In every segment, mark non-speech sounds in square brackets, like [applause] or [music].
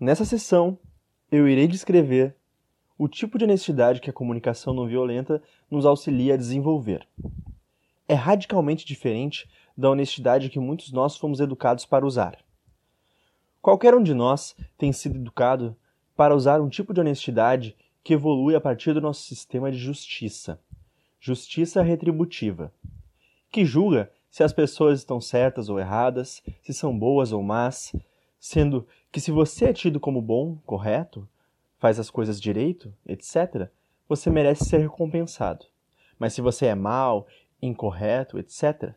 Nessa sessão, eu irei descrever o tipo de honestidade que a comunicação não violenta nos auxilia a desenvolver. É radicalmente diferente da honestidade que muitos nós fomos educados para usar. Qualquer um de nós tem sido educado para usar um tipo de honestidade que evolui a partir do nosso sistema de justiça, justiça retributiva, que julga se as pessoas estão certas ou erradas, se são boas ou más, sendo que se você é tido como bom, correto, faz as coisas direito, etc., você merece ser recompensado. Mas se você é mal, incorreto, etc.,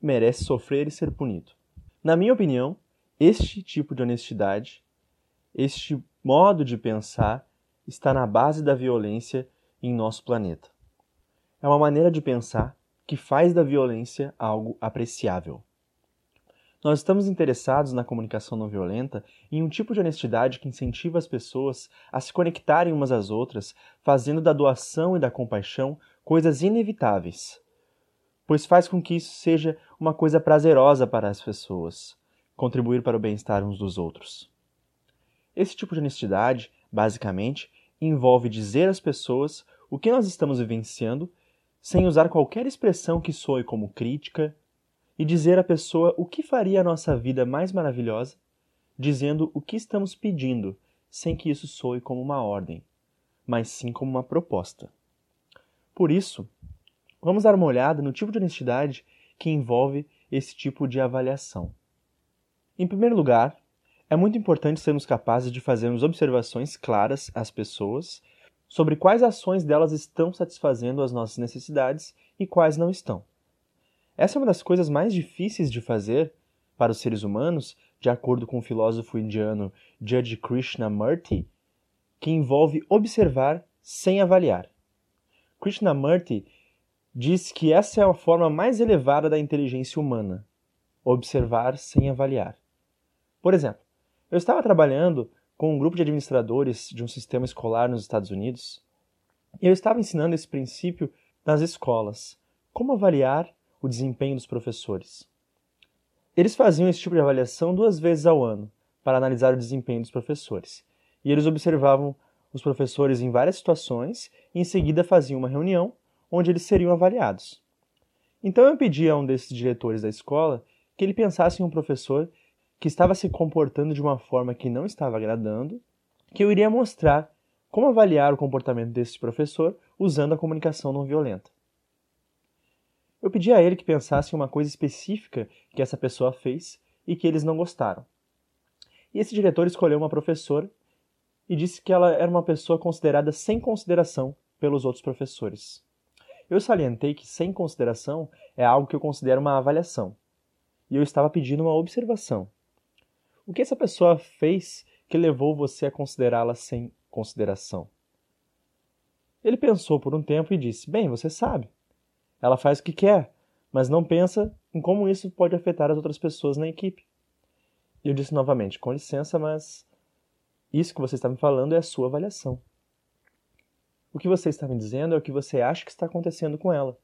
merece sofrer e ser punido. Na minha opinião, este tipo de honestidade, este modo de pensar, está na base da violência em nosso planeta. É uma maneira de pensar que faz da violência algo apreciável. Nós estamos interessados na comunicação não violenta em um tipo de honestidade que incentiva as pessoas a se conectarem umas às outras, fazendo da doação e da compaixão coisas inevitáveis, pois faz com que isso seja uma coisa prazerosa para as pessoas, contribuir para o bem-estar uns dos outros. Esse tipo de honestidade, basicamente, envolve dizer às pessoas o que nós estamos vivenciando sem usar qualquer expressão que soe como crítica, e dizer à pessoa o que faria a nossa vida mais maravilhosa, dizendo o que estamos pedindo, sem que isso soe como uma ordem, mas sim como uma proposta. Por isso, vamos dar uma olhada no tipo de honestidade que envolve esse tipo de avaliação. Em primeiro lugar, é muito importante sermos capazes de fazermos observações claras às pessoas sobre quais ações delas estão satisfazendo as nossas necessidades e quais não estão. Essa é uma das coisas mais difíceis de fazer para os seres humanos, de acordo com o filósofo indiano Judge Krishnamurti, que envolve observar sem avaliar. Krishnamurti diz que essa é a forma mais elevada da inteligência humana, observar sem avaliar. Por exemplo, eu estava trabalhando com um grupo de administradores de um sistema escolar nos Estados Unidos e eu estava ensinando esse princípio nas escolas. Como avaliar o desempenho dos professores. Eles faziam esse tipo de avaliação duas vezes ao ano para analisar o desempenho dos professores. E eles observavam os professores em várias situações e em seguida faziam uma reunião onde eles seriam avaliados. Então eu pedi a um desses diretores da escola que ele pensasse em um professor que estava se comportando de uma forma que não estava agradando, que eu iria mostrar como avaliar o comportamento desse professor usando a comunicação não violenta. Eu pedi a ele que pensasse em uma coisa específica que essa pessoa fez e que eles não gostaram. E esse diretor escolheu uma professora e disse que ela era uma pessoa considerada sem consideração pelos outros professores. Eu salientei que sem consideração é algo que eu considero uma avaliação. E eu estava pedindo uma observação. O que essa pessoa fez que levou você a considerá-la sem consideração? Ele pensou por um tempo e disse: Bem, você sabe. Ela faz o que quer, mas não pensa em como isso pode afetar as outras pessoas na equipe. E eu disse novamente: com licença, mas isso que você está me falando é a sua avaliação. O que você está me dizendo é o que você acha que está acontecendo com ela.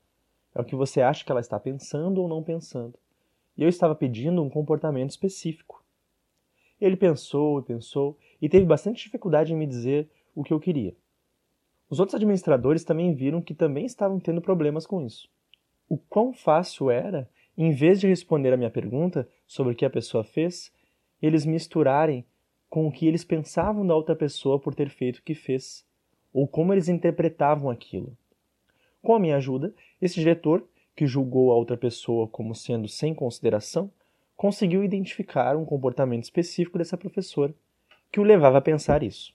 É o que você acha que ela está pensando ou não pensando. E eu estava pedindo um comportamento específico. Ele pensou e pensou e teve bastante dificuldade em me dizer o que eu queria. Os outros administradores também viram que também estavam tendo problemas com isso. O quão fácil era, em vez de responder a minha pergunta sobre o que a pessoa fez, eles misturarem com o que eles pensavam da outra pessoa por ter feito o que fez, ou como eles interpretavam aquilo. Com a minha ajuda, esse diretor, que julgou a outra pessoa como sendo sem consideração, conseguiu identificar um comportamento específico dessa professora que o levava a pensar isso.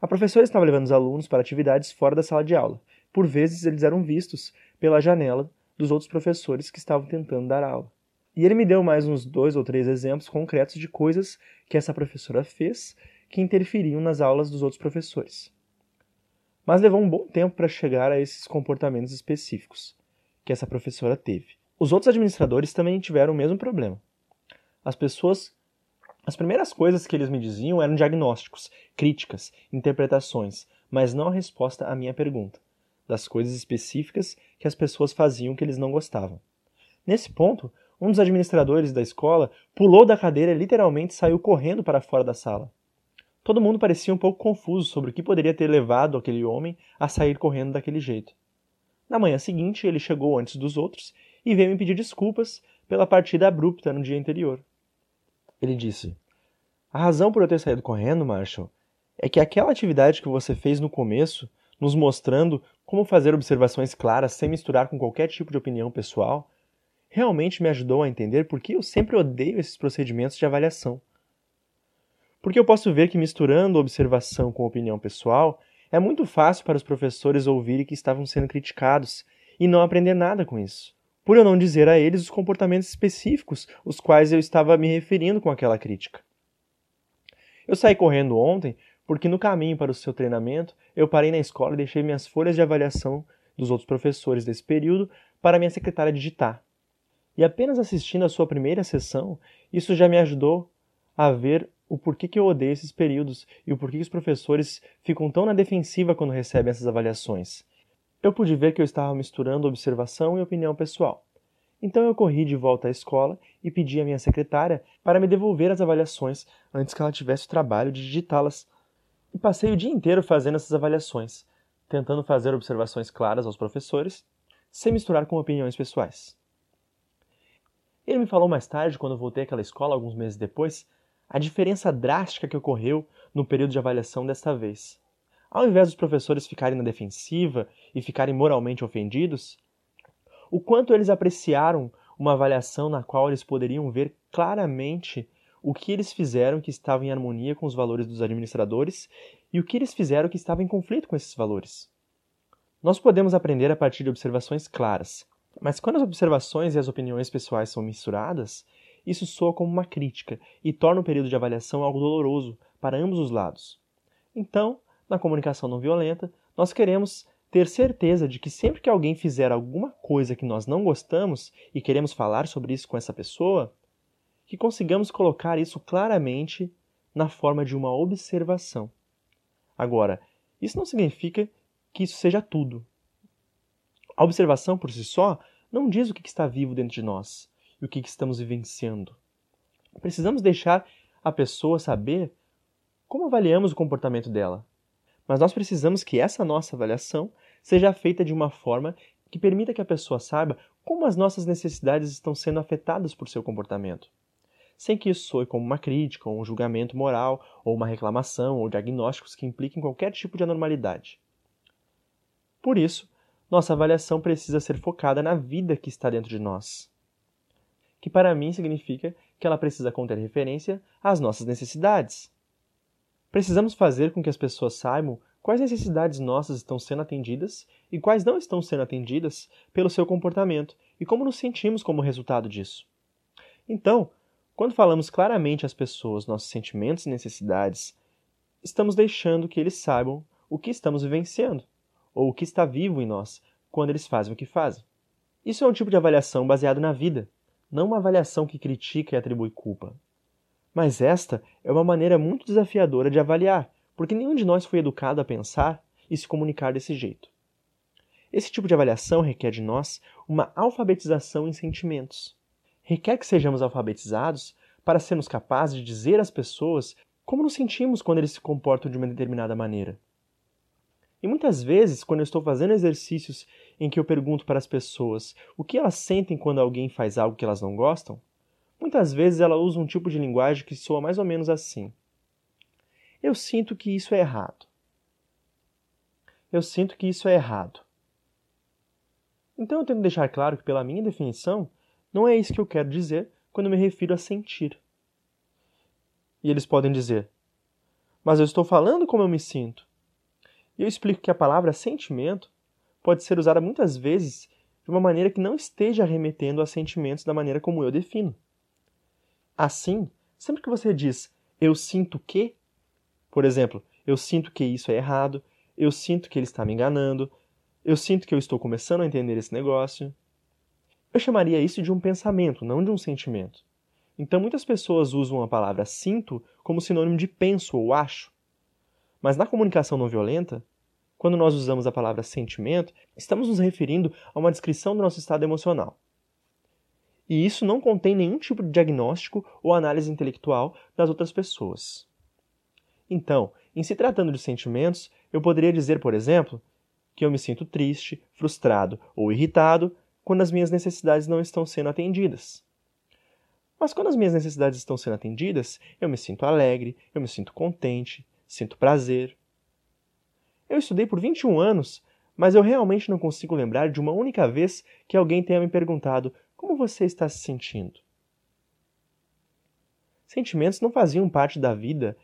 A professora estava levando os alunos para atividades fora da sala de aula. Por vezes, eles eram vistos pela janela dos outros professores que estavam tentando dar aula. E ele me deu mais uns dois ou três exemplos concretos de coisas que essa professora fez que interferiam nas aulas dos outros professores. Mas levou um bom tempo para chegar a esses comportamentos específicos que essa professora teve. Os outros administradores também tiveram o mesmo problema. As pessoas as primeiras coisas que eles me diziam eram diagnósticos, críticas, interpretações, mas não a resposta à minha pergunta, das coisas específicas que as pessoas faziam que eles não gostavam. Nesse ponto, um dos administradores da escola pulou da cadeira e literalmente saiu correndo para fora da sala. Todo mundo parecia um pouco confuso sobre o que poderia ter levado aquele homem a sair correndo daquele jeito. Na manhã seguinte, ele chegou antes dos outros e veio me pedir desculpas pela partida abrupta no dia anterior. Ele disse: A razão por eu ter saído correndo, Marshall, é que aquela atividade que você fez no começo, nos mostrando como fazer observações claras sem misturar com qualquer tipo de opinião pessoal, realmente me ajudou a entender por que eu sempre odeio esses procedimentos de avaliação. Porque eu posso ver que misturando observação com opinião pessoal, é muito fácil para os professores ouvirem que estavam sendo criticados e não aprender nada com isso. Por eu não dizer a eles os comportamentos específicos os quais eu estava me referindo com aquela crítica. Eu saí correndo ontem porque no caminho para o seu treinamento eu parei na escola e deixei minhas folhas de avaliação dos outros professores desse período para minha secretária digitar. E apenas assistindo a sua primeira sessão, isso já me ajudou a ver o porquê que eu odeio esses períodos e o porquê que os professores ficam tão na defensiva quando recebem essas avaliações. Eu pude ver que eu estava misturando observação e opinião pessoal. Então eu corri de volta à escola e pedi à minha secretária para me devolver as avaliações antes que ela tivesse o trabalho de digitá-las. E passei o dia inteiro fazendo essas avaliações, tentando fazer observações claras aos professores, sem misturar com opiniões pessoais. Ele me falou mais tarde, quando voltei àquela escola alguns meses depois, a diferença drástica que ocorreu no período de avaliação desta vez. Ao invés dos professores ficarem na defensiva e ficarem moralmente ofendidos, o quanto eles apreciaram uma avaliação na qual eles poderiam ver claramente o que eles fizeram que estava em harmonia com os valores dos administradores e o que eles fizeram que estava em conflito com esses valores. Nós podemos aprender a partir de observações claras, mas quando as observações e as opiniões pessoais são misturadas, isso soa como uma crítica e torna o período de avaliação algo doloroso para ambos os lados. Então, na comunicação não violenta, nós queremos ter certeza de que sempre que alguém fizer alguma coisa que nós não gostamos e queremos falar sobre isso com essa pessoa, que consigamos colocar isso claramente na forma de uma observação. Agora, isso não significa que isso seja tudo. A observação por si só não diz o que está vivo dentro de nós e o que, estamos vivenciando. Precisamos deixar a pessoa saber como avaliamos o comportamento dela. Mas nós precisamos que essa nossa avaliação seja feita de uma forma que permita que a pessoa saiba como as nossas necessidades estão sendo afetadas por seu comportamento. Sem que isso soe como uma crítica, ou um julgamento moral, ou uma reclamação, ou diagnósticos que impliquem qualquer tipo de anormalidade. Por isso, nossa avaliação precisa ser focada na vida que está dentro de nós que para mim significa que ela precisa conter referência às nossas necessidades. Precisamos fazer com que as pessoas saibam quais necessidades nossas estão sendo atendidas e quais não estão sendo atendidas pelo seu comportamento e como nos sentimos como resultado disso. Então, quando falamos claramente às pessoas nossos sentimentos e necessidades, estamos deixando que eles saibam o que estamos vivenciando ou o que está vivo em nós quando eles fazem o que fazem. Isso é um tipo de avaliação baseado na vida, não uma avaliação que critica e atribui culpa. Mas esta é uma maneira muito desafiadora de avaliar, porque nenhum de nós foi educado a pensar e se comunicar desse jeito. Esse tipo de avaliação requer de nós uma alfabetização em sentimentos. Requer que sejamos alfabetizados para sermos capazes de dizer às pessoas como nos sentimos quando eles se comportam de uma determinada maneira. E muitas vezes, quando eu estou fazendo exercícios em que eu pergunto para as pessoas o que elas sentem quando alguém faz algo que elas não gostam, muitas vezes ela usa um tipo de linguagem que soa mais ou menos assim: Eu sinto que isso é errado. Eu sinto que isso é errado. Então eu tento deixar claro que, pela minha definição, não é isso que eu quero dizer quando me refiro a sentir. E eles podem dizer: Mas eu estou falando como eu me sinto. E eu explico que a palavra sentimento pode ser usada muitas vezes de uma maneira que não esteja remetendo a sentimentos da maneira como eu defino. Assim, sempre que você diz eu sinto que, por exemplo, eu sinto que isso é errado, eu sinto que ele está me enganando, eu sinto que eu estou começando a entender esse negócio. Eu chamaria isso de um pensamento, não de um sentimento. Então muitas pessoas usam a palavra sinto como sinônimo de penso ou acho. Mas na comunicação não violenta, quando nós usamos a palavra sentimento, estamos nos referindo a uma descrição do nosso estado emocional. E isso não contém nenhum tipo de diagnóstico ou análise intelectual das outras pessoas. Então, em se tratando de sentimentos, eu poderia dizer, por exemplo, que eu me sinto triste, frustrado ou irritado quando as minhas necessidades não estão sendo atendidas. Mas quando as minhas necessidades estão sendo atendidas, eu me sinto alegre, eu me sinto contente, sinto prazer. Eu estudei por 21 anos, mas eu realmente não consigo lembrar de uma única vez que alguém tenha me perguntado como você está se sentindo. Sentimentos não faziam parte da vida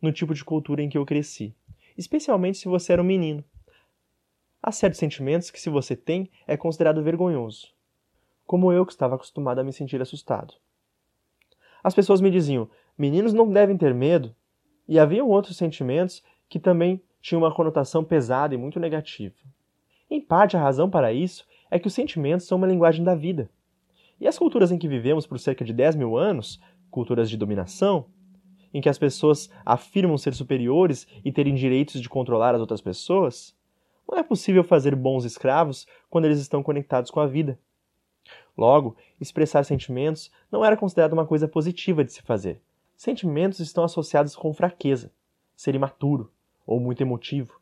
no tipo de cultura em que eu cresci, especialmente se você era um menino. Há certos sentimentos que, se você tem, é considerado vergonhoso, como eu que estava acostumado a me sentir assustado. As pessoas me diziam: meninos não devem ter medo, e haviam outros sentimentos que também tinham uma conotação pesada e muito negativa. Em parte, a razão para isso é que os sentimentos são uma linguagem da vida. E as culturas em que vivemos por cerca de 10 mil anos, culturas de dominação, em que as pessoas afirmam ser superiores e terem direitos de controlar as outras pessoas, não é possível fazer bons escravos quando eles estão conectados com a vida. Logo, expressar sentimentos não era considerado uma coisa positiva de se fazer. Sentimentos estão associados com fraqueza, ser imaturo ou muito emotivo.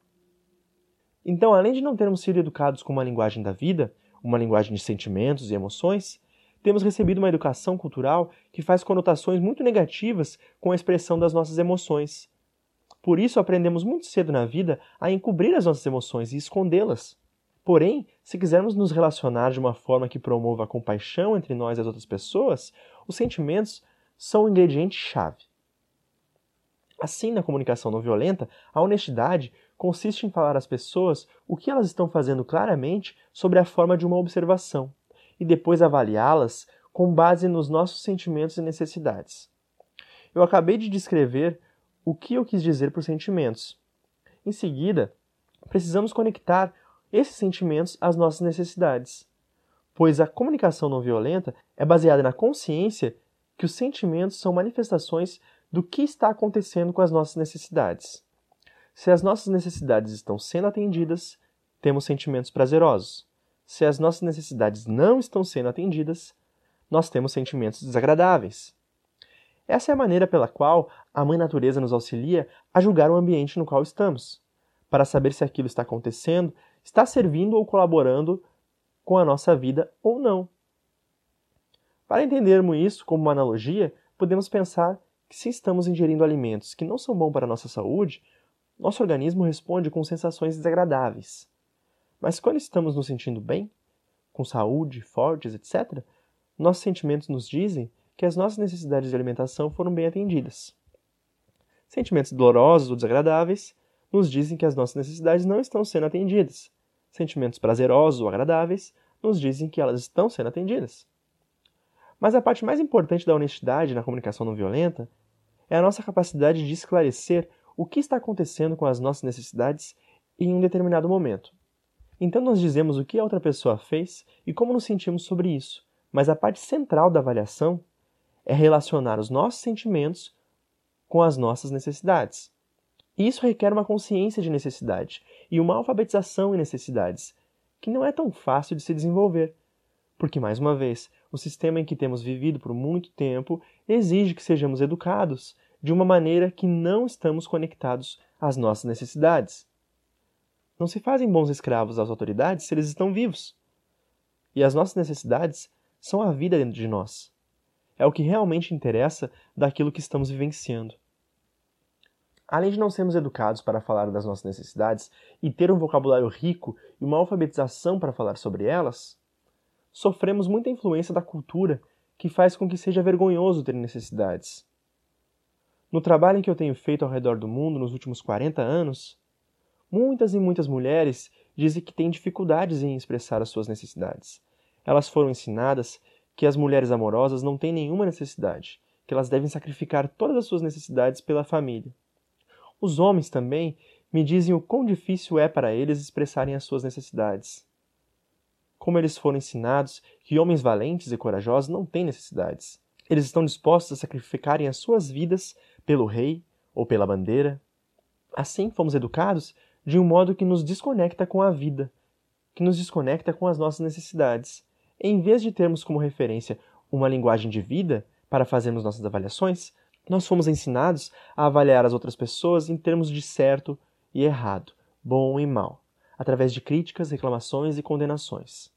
Então, além de não termos sido educados com uma linguagem da vida, uma linguagem de sentimentos e emoções, temos recebido uma educação cultural que faz conotações muito negativas com a expressão das nossas emoções. Por isso, aprendemos muito cedo na vida a encobrir as nossas emoções e escondê-las. Porém, se quisermos nos relacionar de uma forma que promova a compaixão entre nós e as outras pessoas, os sentimentos são o ingrediente-chave. Assim, na comunicação não violenta, a honestidade consiste em falar às pessoas o que elas estão fazendo claramente sobre a forma de uma observação e depois avaliá-las com base nos nossos sentimentos e necessidades. Eu acabei de descrever o que eu quis dizer por sentimentos. Em seguida, precisamos conectar esses sentimentos às nossas necessidades. Pois a comunicação não violenta é baseada na consciência que os sentimentos são manifestações do que está acontecendo com as nossas necessidades. Se as nossas necessidades estão sendo atendidas, temos sentimentos prazerosos. Se as nossas necessidades não estão sendo atendidas, nós temos sentimentos desagradáveis. Essa é a maneira pela qual a Mãe Natureza nos auxilia a julgar o ambiente no qual estamos, para saber se aquilo está acontecendo está servindo ou colaborando com a nossa vida ou não. Para entendermos isso como uma analogia, podemos pensar que se estamos ingerindo alimentos que não são bons para a nossa saúde, nosso organismo responde com sensações desagradáveis. Mas quando estamos nos sentindo bem, com saúde, fortes, etc., nossos sentimentos nos dizem que as nossas necessidades de alimentação foram bem atendidas. Sentimentos dolorosos ou desagradáveis nos dizem que as nossas necessidades não estão sendo atendidas, sentimentos prazerosos ou agradáveis, nos dizem que elas estão sendo atendidas. Mas a parte mais importante da honestidade na comunicação não violenta é a nossa capacidade de esclarecer o que está acontecendo com as nossas necessidades em um determinado momento. Então nós dizemos o que a outra pessoa fez e como nos sentimos sobre isso, mas a parte central da avaliação é relacionar os nossos sentimentos com as nossas necessidades. Isso requer uma consciência de necessidade e uma alfabetização em necessidades, que não é tão fácil de se desenvolver. Porque, mais uma vez, o sistema em que temos vivido por muito tempo exige que sejamos educados de uma maneira que não estamos conectados às nossas necessidades. Não se fazem bons escravos às autoridades se eles estão vivos. E as nossas necessidades são a vida dentro de nós. É o que realmente interessa daquilo que estamos vivenciando. Além de não sermos educados para falar das nossas necessidades e ter um vocabulário rico e uma alfabetização para falar sobre elas, sofremos muita influência da cultura que faz com que seja vergonhoso ter necessidades. No trabalho que eu tenho feito ao redor do mundo nos últimos 40 anos, muitas e muitas mulheres dizem que têm dificuldades em expressar as suas necessidades. Elas foram ensinadas que as mulheres amorosas não têm nenhuma necessidade, que elas devem sacrificar todas as suas necessidades pela família. Os homens também me dizem o quão difícil é para eles expressarem as suas necessidades. Como eles foram ensinados que homens valentes e corajosos não têm necessidades. Eles estão dispostos a sacrificarem as suas vidas pelo rei ou pela bandeira. Assim fomos educados de um modo que nos desconecta com a vida, que nos desconecta com as nossas necessidades. Em vez de termos como referência uma linguagem de vida para fazermos nossas avaliações, Nós fomos ensinados a avaliar as outras pessoas em termos de certo e errado, bom e mal, através de críticas, reclamações e condenações.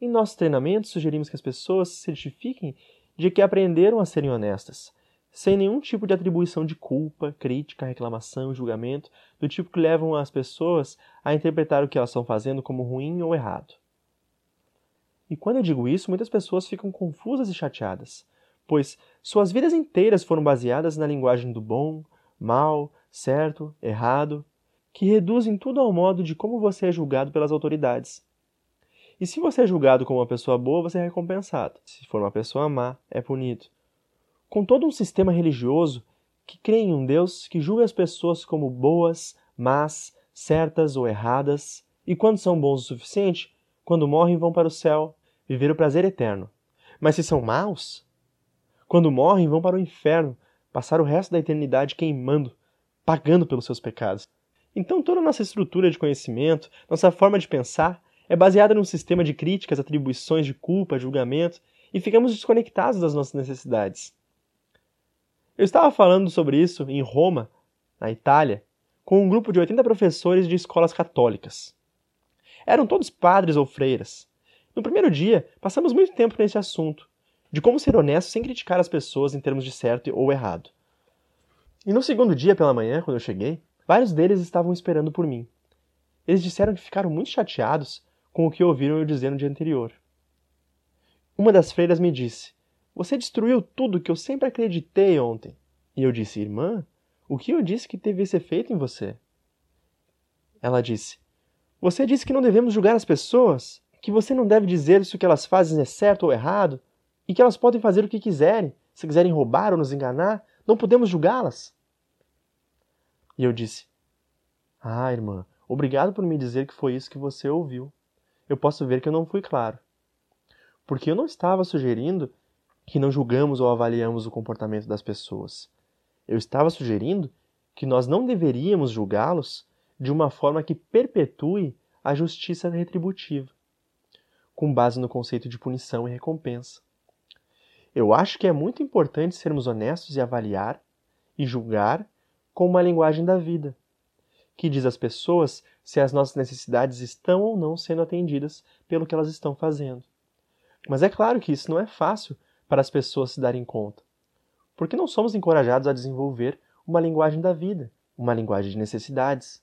Em nossos treinamentos, sugerimos que as pessoas se certifiquem de que aprenderam a serem honestas, sem nenhum tipo de atribuição de culpa, crítica, reclamação, julgamento, do tipo que levam as pessoas a interpretar o que elas estão fazendo como ruim ou errado. E quando eu digo isso, muitas pessoas ficam confusas e chateadas, pois suas vidas inteiras foram baseadas na linguagem do bom, mal, certo, errado, que reduzem tudo ao modo de como você é julgado pelas autoridades. E se você é julgado como uma pessoa boa, você é recompensado. Se for uma pessoa má, é punido. Com todo um sistema religioso que crê em um Deus que julga as pessoas como boas, más, certas ou erradas, e quando são bons o suficiente, quando morrem vão para o céu, viver o prazer eterno. Mas se são maus, quando morrem, vão para o inferno, passar o resto da eternidade queimando, pagando pelos seus pecados. Então toda a nossa estrutura de conhecimento, nossa forma de pensar, é baseada num sistema de críticas, atribuições de culpa, julgamento, e ficamos desconectados das nossas necessidades. Eu estava falando sobre isso em Roma, na Itália, com um grupo de 80 professores de escolas católicas. Eram todos padres ou freiras. No primeiro dia, passamos muito tempo nesse assunto, de como ser honesto sem criticar as pessoas em termos de certo ou errado. E no segundo dia pela manhã, quando eu cheguei, vários deles estavam esperando por mim. Eles disseram que ficaram muito chateados com o que ouviram eu dizer no dia anterior. Uma das freiras me disse: Você destruiu tudo que eu sempre acreditei ontem. E eu disse: Irmã, o que eu disse que teve esse efeito em você? Ela disse: Você disse que não devemos julgar as pessoas, que você não deve dizer se o que elas fazem é certo ou errado, e que elas podem fazer o que quiserem. Se quiserem roubar ou nos enganar, não podemos julgá-las. E eu disse: Ah, irmã, obrigado por me dizer que foi isso que você ouviu. Eu posso ver que eu não fui claro. Porque eu não estava sugerindo que não julgamos ou avaliamos o comportamento das pessoas. Eu estava sugerindo que nós não deveríamos julgá-los de uma forma que perpetue a justiça retributiva, com base no conceito de punição e recompensa. Eu acho que é muito importante sermos honestos e avaliar e julgar com uma linguagem da vida, que diz às pessoas se as nossas necessidades estão ou não sendo atendidas pelo que elas estão fazendo. Mas é claro que isso não é fácil para as pessoas se darem conta, porque não somos encorajados a desenvolver uma linguagem da vida, uma linguagem de necessidades.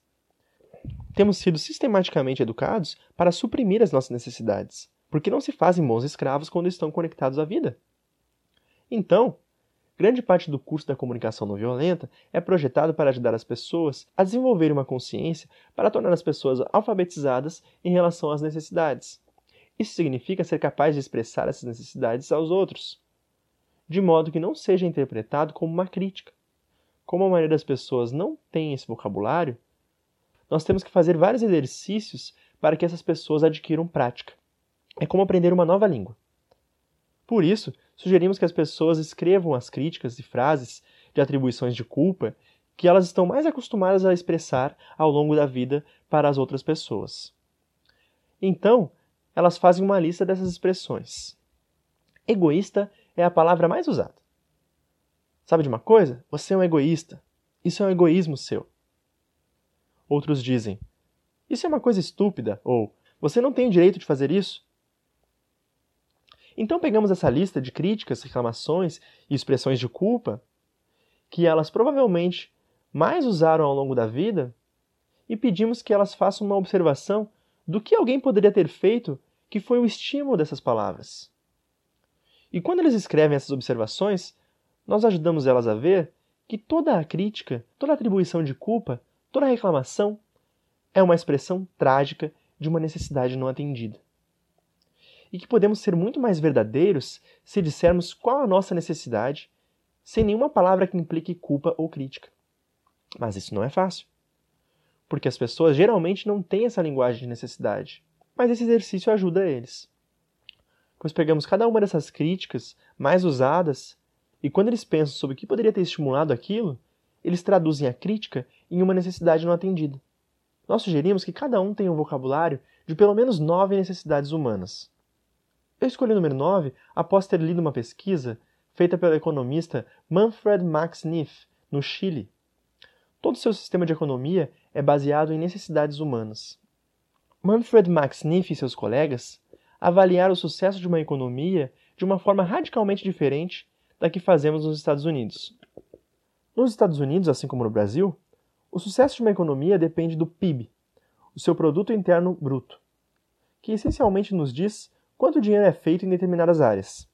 Temos sido sistematicamente educados para suprimir as nossas necessidades, porque não se fazem bons escravos quando estão conectados à vida. Então, grande parte do curso da comunicação não violenta é projetado para ajudar as pessoas a desenvolverem uma consciência para tornar as pessoas alfabetizadas em relação às necessidades. Isso significa ser capaz de expressar essas necessidades aos outros, de modo que não seja interpretado como uma crítica. Como a maioria das pessoas não tem esse vocabulário, nós temos que fazer vários exercícios para que essas pessoas adquiram prática. É como aprender uma nova língua. Por isso, sugerimos que as pessoas escrevam as críticas e frases de atribuições de culpa que elas estão mais acostumadas a expressar ao longo da vida para as outras pessoas. Então, elas fazem uma lista dessas expressões. Egoísta é a palavra mais usada. Sabe de uma coisa? Você é um egoísta. Isso é um egoísmo seu. Outros dizem: Isso é uma coisa estúpida, ou Você não tem o direito de fazer isso. Então pegamos essa lista de críticas, reclamações e expressões de culpa que elas provavelmente mais usaram ao longo da vida e pedimos que elas façam uma observação do que alguém poderia ter feito que foi o estímulo dessas palavras. E quando eles escrevem essas observações, nós ajudamos elas a ver que toda a crítica, toda a atribuição de culpa, toda a reclamação é uma expressão trágica de uma necessidade não atendida e que podemos ser muito mais verdadeiros se dissermos qual a nossa necessidade, sem nenhuma palavra que implique culpa ou crítica. Mas isso não é fácil, porque as pessoas geralmente não têm essa linguagem de necessidade, mas esse exercício ajuda eles. Pois pegamos cada uma dessas críticas mais usadas e quando eles pensam sobre o que poderia ter estimulado aquilo, eles traduzem a crítica em uma necessidade não atendida. Nós sugerimos que cada um tenha um vocabulário de pelo menos nove necessidades humanas. Eu escolhi o número 9 após ter lido uma pesquisa feita pelo economista Manfred Max Neff, no Chile. Todo seu sistema de economia é baseado em necessidades humanas. Manfred Max Neff e seus colegas avaliaram o sucesso de uma economia de uma forma radicalmente diferente da que fazemos nos Estados Unidos. Nos Estados Unidos, assim como no Brasil, o sucesso de uma economia depende do PIB, o seu produto interno bruto, que essencialmente nos diz quanto dinheiro é feito em determinadas áreas.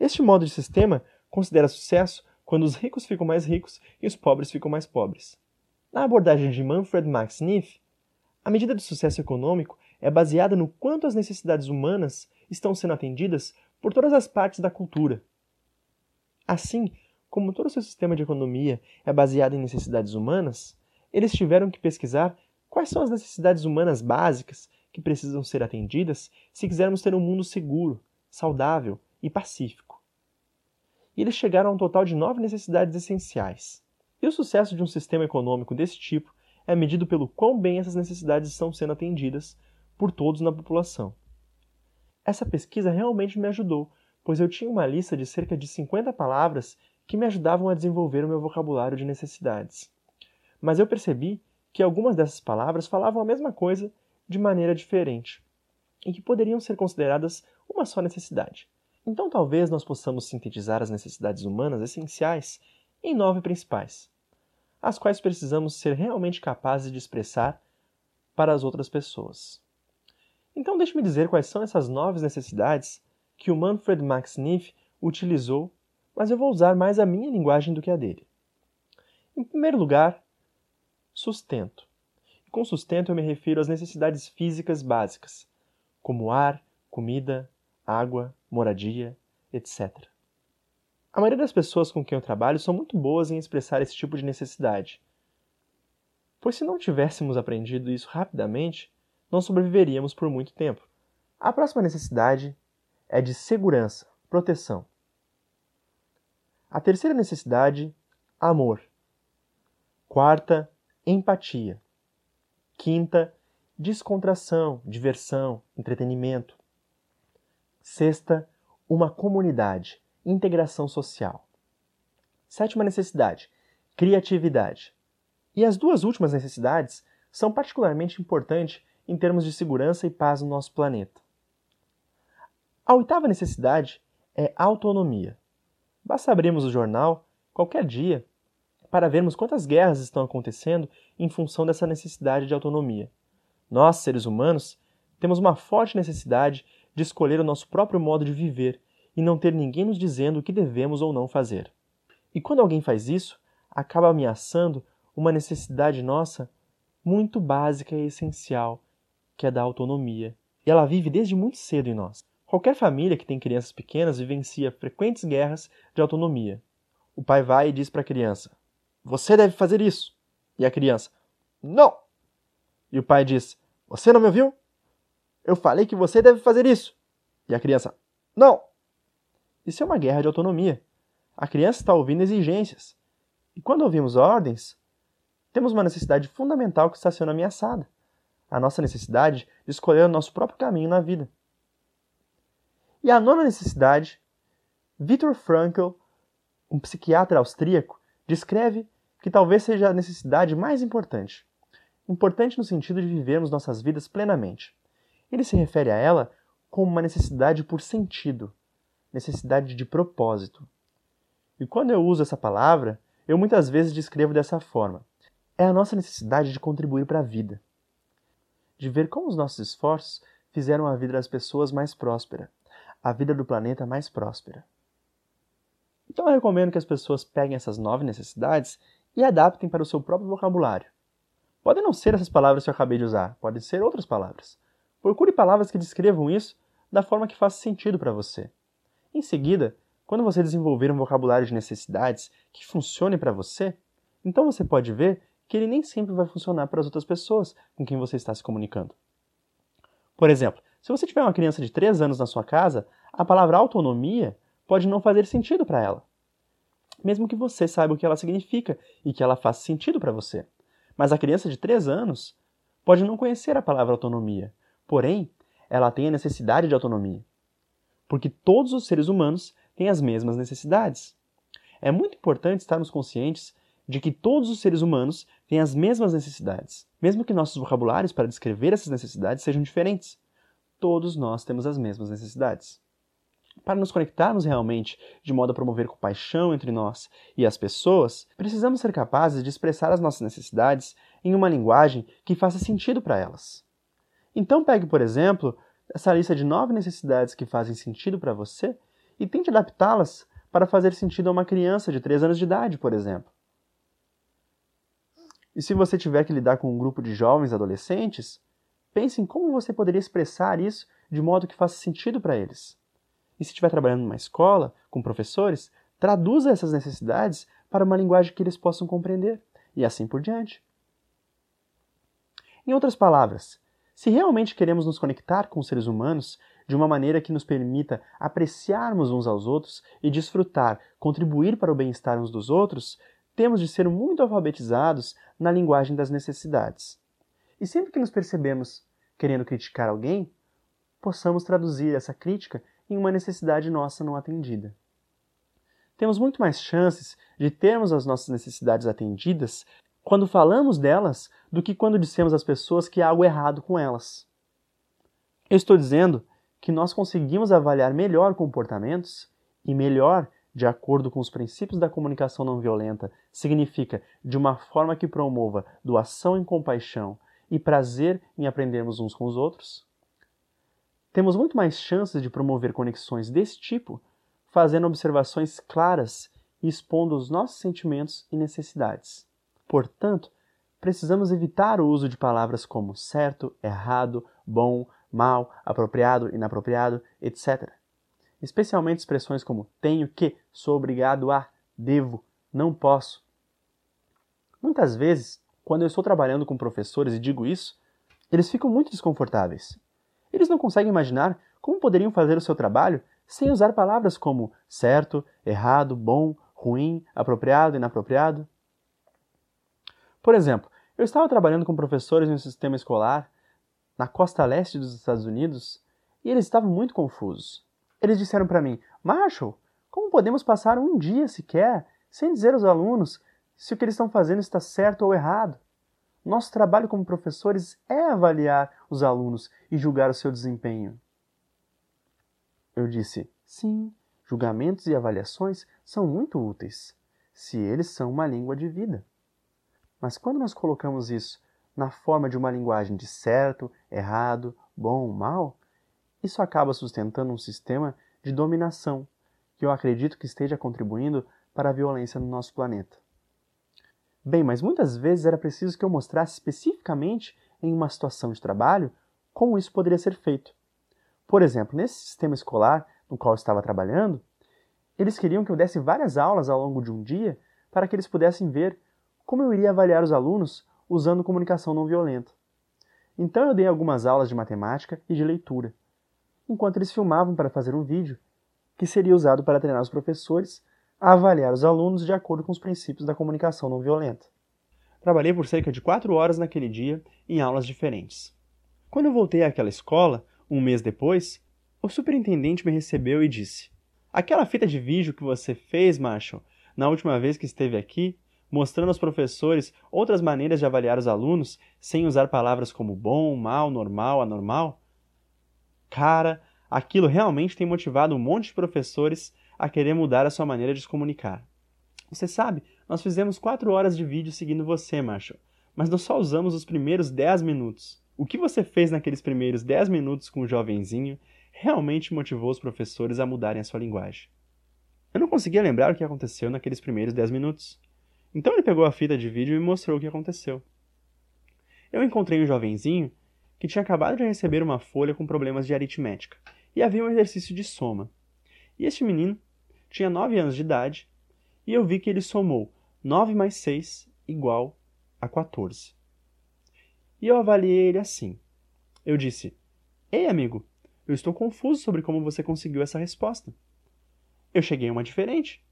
Este modo de sistema considera sucesso quando os ricos ficam mais ricos e os pobres ficam mais pobres. Na abordagem de Manfred Max Neff, a medida de sucesso econômico é baseada no quanto as necessidades humanas estão sendo atendidas por todas as partes da cultura. Assim, como todo o seu sistema de economia é baseado em necessidades humanas, eles tiveram que pesquisar quais são as necessidades humanas básicas que precisam ser atendidas se quisermos ter um mundo seguro, saudável e pacífico. E eles chegaram a um total de nove necessidades essenciais. E o sucesso de um sistema econômico desse tipo é medido pelo quão bem essas necessidades estão sendo atendidas por todos na população. Essa pesquisa realmente me ajudou, pois eu tinha uma lista de cerca de 50 palavras que me ajudavam a desenvolver o meu vocabulário de necessidades. Mas eu percebi que algumas dessas palavras falavam a mesma coisa de maneira diferente e que poderiam ser consideradas uma só necessidade. Então talvez nós possamos sintetizar as necessidades humanas essenciais em nove principais, as quais precisamos ser realmente capazes de expressar para as outras pessoas. Então deixe-me dizer quais são essas nove necessidades que o Manfred Max Neff utilizou, mas eu vou usar mais a minha linguagem do que a dele. Em primeiro lugar, sustento com sustento eu me refiro às necessidades físicas básicas, como ar, comida, água, moradia, etc. A maioria das pessoas com quem eu trabalho são muito boas em expressar esse tipo de necessidade. Pois se não tivéssemos aprendido isso rapidamente, não sobreviveríamos por muito tempo. A próxima necessidade é de segurança, proteção. A terceira necessidade, amor. Quarta, empatia. Quinta, descontração, diversão, entretenimento. Sexta, uma comunidade, integração social. Sétima necessidade, criatividade. E as duas últimas necessidades são particularmente importantes em termos de segurança e paz no nosso planeta. A oitava necessidade é autonomia. Basta abrirmos o jornal qualquer dia para vermos quantas guerras estão acontecendo em função dessa necessidade de autonomia. Nós, seres humanos, temos uma forte necessidade de escolher o nosso próprio modo de viver e não ter ninguém nos dizendo o que devemos ou não fazer. E quando alguém faz isso, acaba ameaçando uma necessidade nossa muito básica e essencial, que é da autonomia. E ela vive desde muito cedo em nós. Qualquer família que tem crianças pequenas vivencia frequentes guerras de autonomia. O pai vai e diz para a criança: você deve fazer isso. E a criança: Não! E o pai diz: Você não me ouviu? Eu falei que você deve fazer isso. E a criança: Não! Isso é uma guerra de autonomia. A criança está ouvindo exigências. E quando ouvimos ordens, temos uma necessidade fundamental que está sendo ameaçada: a nossa necessidade de escolher o nosso próprio caminho na vida. E a nona necessidade, Viktor Frankl, um psiquiatra austríaco, descreve que talvez seja a necessidade mais importante. Importante no sentido de vivermos nossas vidas plenamente. Ele se refere a ela como uma necessidade por sentido, necessidade de propósito. E quando eu uso essa palavra, eu muitas vezes descrevo dessa forma: é a nossa necessidade de contribuir para a vida, de ver como os nossos esforços fizeram a vida das pessoas mais próspera, a vida do planeta mais próspera. Então eu recomendo que as pessoas peguem essas nove necessidades e adaptem para o seu próprio vocabulário. Podem não ser essas palavras que eu acabei de usar, podem ser outras palavras. Procure palavras que descrevam isso da forma que faça sentido para você. Em seguida, quando você desenvolver um vocabulário de necessidades que funcione para você, então você pode ver que ele nem sempre vai funcionar para as outras pessoas com quem você está se comunicando. Por exemplo, se você tiver uma criança de 3 anos na sua casa, a palavra autonomia pode não fazer sentido para ela mesmo que você saiba o que ela significa e que ela faça sentido para você. Mas a criança de 3 anos pode não conhecer a palavra autonomia, porém, ela tem a necessidade de autonomia. Porque todos os seres humanos têm as mesmas necessidades. É muito importante estarmos conscientes de que todos os seres humanos têm as mesmas necessidades, mesmo que nossos vocabulários para descrever essas necessidades sejam diferentes. Todos nós temos as mesmas necessidades. Para nos conectarmos realmente de modo a promover compaixão entre nós e as pessoas, precisamos ser capazes de expressar as nossas necessidades em uma linguagem que faça sentido para elas. Então, pegue, por exemplo, essa lista de nove necessidades que fazem sentido para você e tente adaptá-las para fazer sentido a uma criança de 3 anos de idade, por exemplo. E se você tiver que lidar com um grupo de jovens adolescentes, pense em como você poderia expressar isso de modo que faça sentido para eles. E se estiver trabalhando numa escola, com professores, traduza essas necessidades para uma linguagem que eles possam compreender, e assim por diante. Em outras palavras, se realmente queremos nos conectar com os seres humanos de uma maneira que nos permita apreciarmos uns aos outros e desfrutar, contribuir para o bem-estar uns dos outros, temos de ser muito alfabetizados na linguagem das necessidades. E sempre que nos percebemos querendo criticar alguém, possamos traduzir essa crítica em uma necessidade nossa não atendida. Temos muito mais chances de termos as nossas necessidades atendidas quando falamos delas do que quando dissemos às pessoas que há algo errado com elas. Eu estou dizendo que nós conseguimos avaliar melhor comportamentos e melhor de acordo com os princípios da comunicação não violenta, significa de uma forma que promova doação em compaixão e prazer em aprendermos uns com os outros? Temos muito mais chances de promover conexões desse tipo fazendo observações claras e expondo os nossos sentimentos e necessidades. Portanto, precisamos evitar o uso de palavras como certo, errado, bom, mal, apropriado, inapropriado, etc especialmente expressões como tenho que, sou obrigado a, devo, não posso. Muitas vezes, quando eu estou trabalhando com professores e digo isso, eles ficam muito desconfortáveis. Eles não conseguem imaginar como poderiam fazer o seu trabalho sem usar palavras como certo, errado, bom, ruim, apropriado, inapropriado. Por exemplo, eu estava trabalhando com professores um sistema escolar na costa leste dos Estados Unidos e eles estavam muito confusos. Eles disseram para mim: Marshall, como podemos passar um dia sequer sem dizer aos alunos se o que eles estão fazendo está certo ou errado? Nosso trabalho como professores é avaliar os alunos e julgar o seu desempenho. Eu disse: sim, julgamentos e avaliações são muito úteis, se eles são uma língua de vida. Mas quando nós colocamos isso na forma de uma linguagem de certo, errado, bom, mal, isso acaba sustentando um sistema de dominação que eu acredito que esteja contribuindo para a violência no nosso planeta. Bem, mas muitas vezes era preciso que eu mostrasse especificamente em uma situação de trabalho como isso poderia ser feito. Por exemplo, nesse sistema escolar no qual eu estava trabalhando, eles queriam que eu desse várias aulas ao longo de um dia para que eles pudessem ver como eu iria avaliar os alunos usando comunicação não violenta. Então eu dei algumas aulas de matemática e de leitura enquanto eles filmavam para fazer um vídeo que seria usado para treinar os professores a avaliar os alunos de acordo com os princípios da comunicação não violenta. Trabalhei por cerca de quatro horas naquele dia em aulas diferentes. Quando eu voltei àquela escola, um mês depois, o superintendente me recebeu e disse: Aquela fita de vídeo que você fez, Marshall, na última vez que esteve aqui, mostrando aos professores outras maneiras de avaliar os alunos sem usar palavras como bom, mal, normal, anormal, Cara, aquilo realmente tem motivado um monte de professores a querer mudar a sua maneira de se comunicar. Você sabe, nós fizemos quatro horas de vídeo seguindo você, Marshall, mas nós só usamos os primeiros 10 minutos. O que você fez naqueles primeiros 10 minutos com o jovenzinho realmente motivou os professores a mudarem a sua linguagem. Eu não conseguia lembrar o que aconteceu naqueles primeiros 10 minutos. Então ele pegou a fita de vídeo e me mostrou o que aconteceu. Eu encontrei um jovenzinho que tinha acabado de receber uma folha com problemas de aritmética, e havia um exercício de soma. E este menino tinha 9 anos de idade, e eu vi que ele somou 9 mais 6 igual a 14. E eu avaliei ele assim. Eu disse: Ei, amigo, eu estou confuso sobre como você conseguiu essa resposta. Eu cheguei a uma diferente.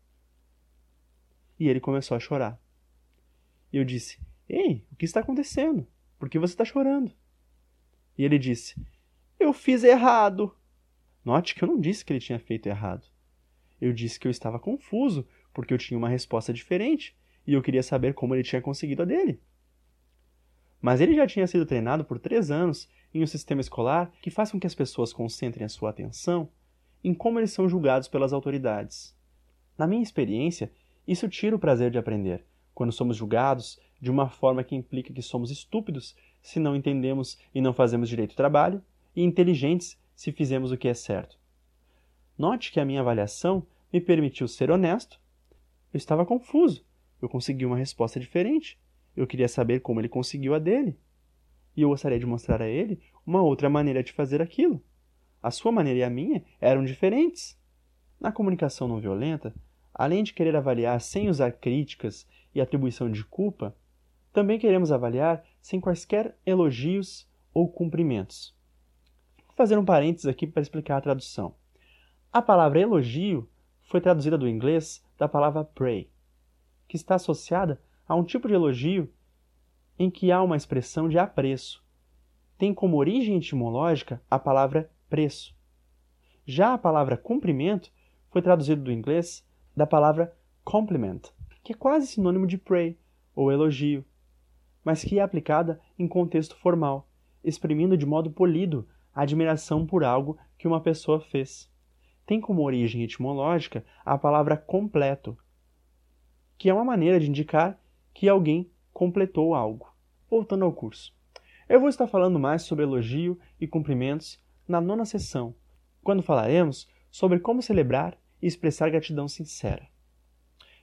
E ele começou a chorar. Eu disse: Ei, o que está acontecendo? Por que você está chorando? E ele disse: Eu fiz errado. Note que eu não disse que ele tinha feito errado. Eu disse que eu estava confuso, porque eu tinha uma resposta diferente e eu queria saber como ele tinha conseguido a dele. Mas ele já tinha sido treinado por três anos em um sistema escolar que faz com que as pessoas concentrem a sua atenção em como eles são julgados pelas autoridades. Na minha experiência, isso tira o prazer de aprender, quando somos julgados de uma forma que implica que somos estúpidos se não entendemos e não fazemos direito ao trabalho, e inteligentes se fizemos o que é certo. Note que a minha avaliação me permitiu ser honesto. Eu estava confuso. Eu consegui uma resposta diferente. Eu queria saber como ele conseguiu a dele. E eu gostaria de mostrar a ele uma outra maneira de fazer aquilo. A sua maneira e a minha eram diferentes. Na comunicação não violenta, além de querer avaliar sem usar críticas e atribuição de culpa, também queremos avaliar sem quaisquer elogios ou cumprimentos. Vou fazer um parênteses aqui para explicar a tradução. A palavra elogio foi traduzida do inglês da palavra pray, que está associada a um tipo de elogio em que há uma expressão de apreço. Tem como origem etimológica a palavra preço. Já a palavra cumprimento foi traduzida do inglês da palavra compliment, que é quase sinônimo de pray ou elogio, mas que é aplicada em contexto formal, exprimindo de modo polido a admiração por algo que uma pessoa fez tem como origem etimológica a palavra completo, que é uma maneira de indicar que alguém completou algo. Voltando ao curso. Eu vou estar falando mais sobre elogio e cumprimentos na nona sessão, quando falaremos sobre como celebrar e expressar gratidão sincera.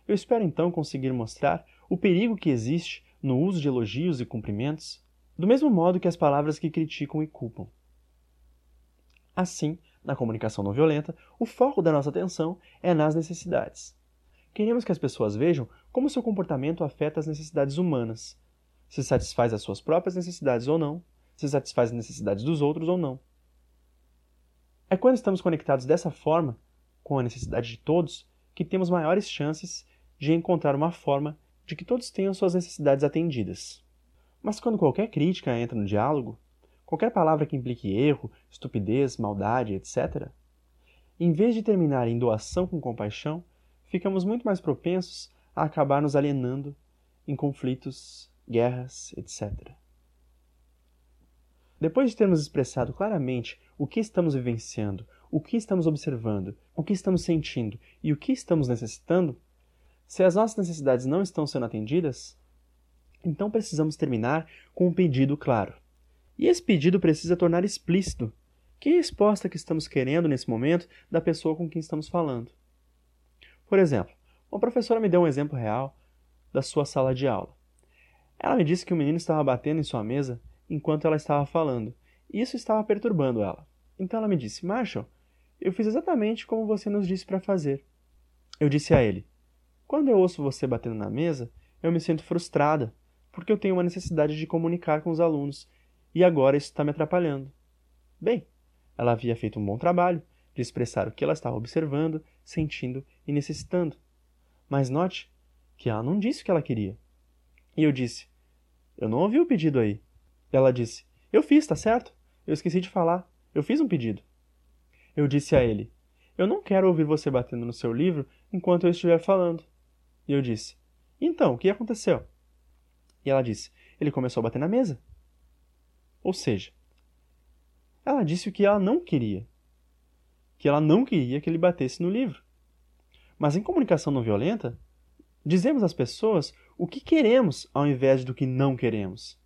Eu espero então conseguir mostrar o perigo que existe no uso de elogios e cumprimentos, do mesmo modo que as palavras que criticam e culpam. Assim, na comunicação não violenta, o foco da nossa atenção é nas necessidades. Queremos que as pessoas vejam como seu comportamento afeta as necessidades humanas, se satisfaz as suas próprias necessidades ou não, se satisfaz as necessidades dos outros ou não. É quando estamos conectados dessa forma, com a necessidade de todos, que temos maiores chances de encontrar uma forma de que todos tenham suas necessidades atendidas. Mas quando qualquer crítica entra no diálogo, qualquer palavra que implique erro, estupidez, maldade, etc., em vez de terminar em doação com compaixão, ficamos muito mais propensos a acabar nos alienando em conflitos, guerras, etc. Depois de termos expressado claramente o que estamos vivenciando, o que estamos observando, o que estamos sentindo e o que estamos necessitando, se as nossas necessidades não estão sendo atendidas, então precisamos terminar com um pedido claro. E esse pedido precisa tornar explícito que resposta que estamos querendo nesse momento da pessoa com quem estamos falando. Por exemplo, uma professora me deu um exemplo real da sua sala de aula. Ela me disse que o menino estava batendo em sua mesa enquanto ela estava falando, isso estava perturbando ela. Então ela me disse: Marshall, eu fiz exatamente como você nos disse para fazer. Eu disse a ele: Quando eu ouço você batendo na mesa, eu me sinto frustrada, porque eu tenho uma necessidade de comunicar com os alunos e agora isso está me atrapalhando. Bem, ela havia feito um bom trabalho de expressar o que ela estava observando, sentindo e necessitando. Mas note que ela não disse o que ela queria. E eu disse: Eu não ouvi o pedido aí. Ela disse: Eu fiz, tá certo? Eu esqueci de falar. Eu fiz um pedido. Eu disse a ele: Eu não quero ouvir você batendo no seu livro enquanto eu estiver falando. E eu disse: Então, o que aconteceu? E ela disse: Ele começou a bater na mesa. Ou seja, ela disse o que ela não queria. Que ela não queria que ele batesse no livro. Mas em comunicação não violenta, dizemos às pessoas o que queremos ao invés do que não queremos.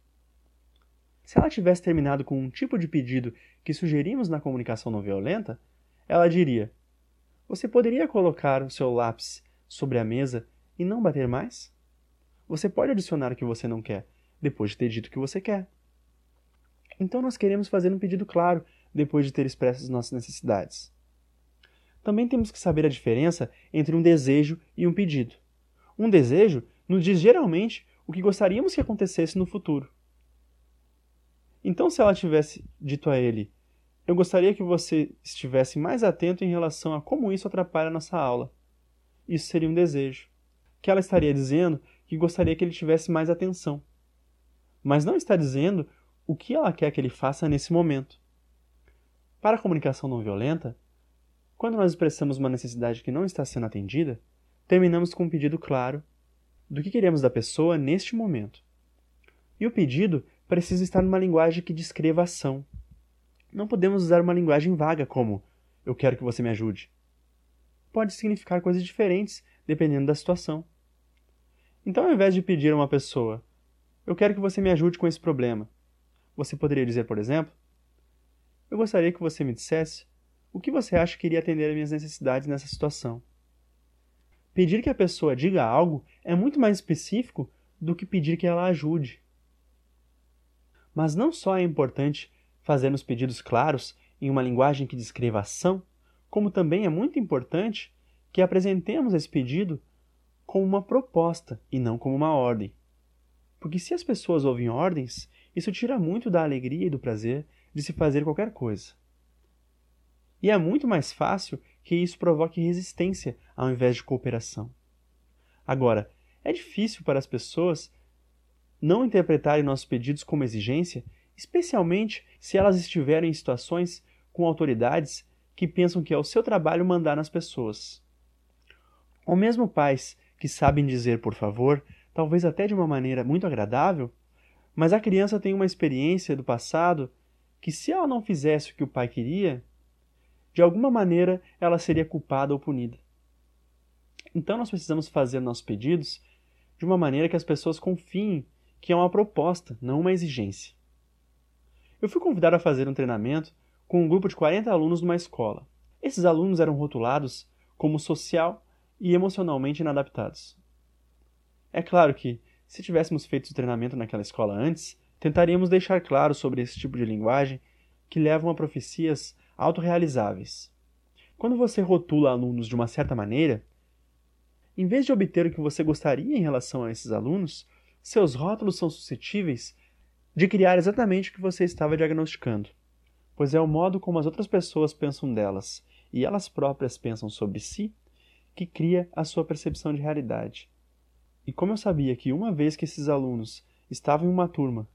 Se ela tivesse terminado com um tipo de pedido que sugerimos na comunicação não violenta, ela diria: Você poderia colocar o seu lápis sobre a mesa e não bater mais? Você pode adicionar o que você não quer, depois de ter dito o que você quer. Então nós queremos fazer um pedido claro depois de ter expresso as nossas necessidades. Também temos que saber a diferença entre um desejo e um pedido. Um desejo nos diz geralmente o que gostaríamos que acontecesse no futuro. Então, se ela tivesse dito a ele: Eu gostaria que você estivesse mais atento em relação a como isso atrapalha a nossa aula. Isso seria um desejo. Que ela estaria dizendo que gostaria que ele tivesse mais atenção. Mas não está dizendo o que ela quer que ele faça nesse momento. Para a comunicação não violenta, Quando nós expressamos uma necessidade que não está sendo atendida, terminamos com um pedido claro do que queremos da pessoa neste momento. E o pedido precisa estar numa linguagem que descreva a ação. Não podemos usar uma linguagem vaga como eu quero que você me ajude. Pode significar coisas diferentes dependendo da situação. Então, ao invés de pedir a uma pessoa, eu quero que você me ajude com esse problema, você poderia dizer, por exemplo, eu gostaria que você me dissesse o que você acha que iria atender às minhas necessidades nessa situação. Pedir que a pessoa diga algo é muito mais específico do que pedir que ela ajude. Mas não só é importante fazermos pedidos claros em uma linguagem que descreva a ação, como também é muito importante que apresentemos esse pedido como uma proposta e não como uma ordem. Porque se as pessoas ouvem ordens, isso tira muito da alegria e do prazer de se fazer qualquer coisa. E é muito mais fácil que isso provoque resistência ao invés de cooperação. Agora, é difícil para as pessoas não interpretarem nossos pedidos como exigência, especialmente se elas estiverem em situações com autoridades que pensam que é o seu trabalho mandar nas pessoas. Ou mesmo pais que sabem dizer por favor, talvez até de uma maneira muito agradável, mas a criança tem uma experiência do passado que, se ela não fizesse o que o pai queria, de alguma maneira ela seria culpada ou punida. Então nós precisamos fazer nossos pedidos de uma maneira que as pessoas confiem que é uma proposta, não uma exigência. Eu fui convidado a fazer um treinamento com um grupo de 40 alunos numa escola. Esses alunos eram rotulados como social e emocionalmente inadaptados. É claro que, se tivéssemos feito o treinamento naquela escola antes, tentaríamos deixar claro sobre esse tipo de linguagem que levam a profecias autorrealizáveis. Quando você rotula alunos de uma certa maneira, em vez de obter o que você gostaria em relação a esses alunos, seus rótulos são suscetíveis de criar exatamente o que você estava diagnosticando, pois é o modo como as outras pessoas pensam delas e elas próprias pensam sobre si que cria a sua percepção de realidade. E como eu sabia que uma vez que esses alunos estavam em uma turma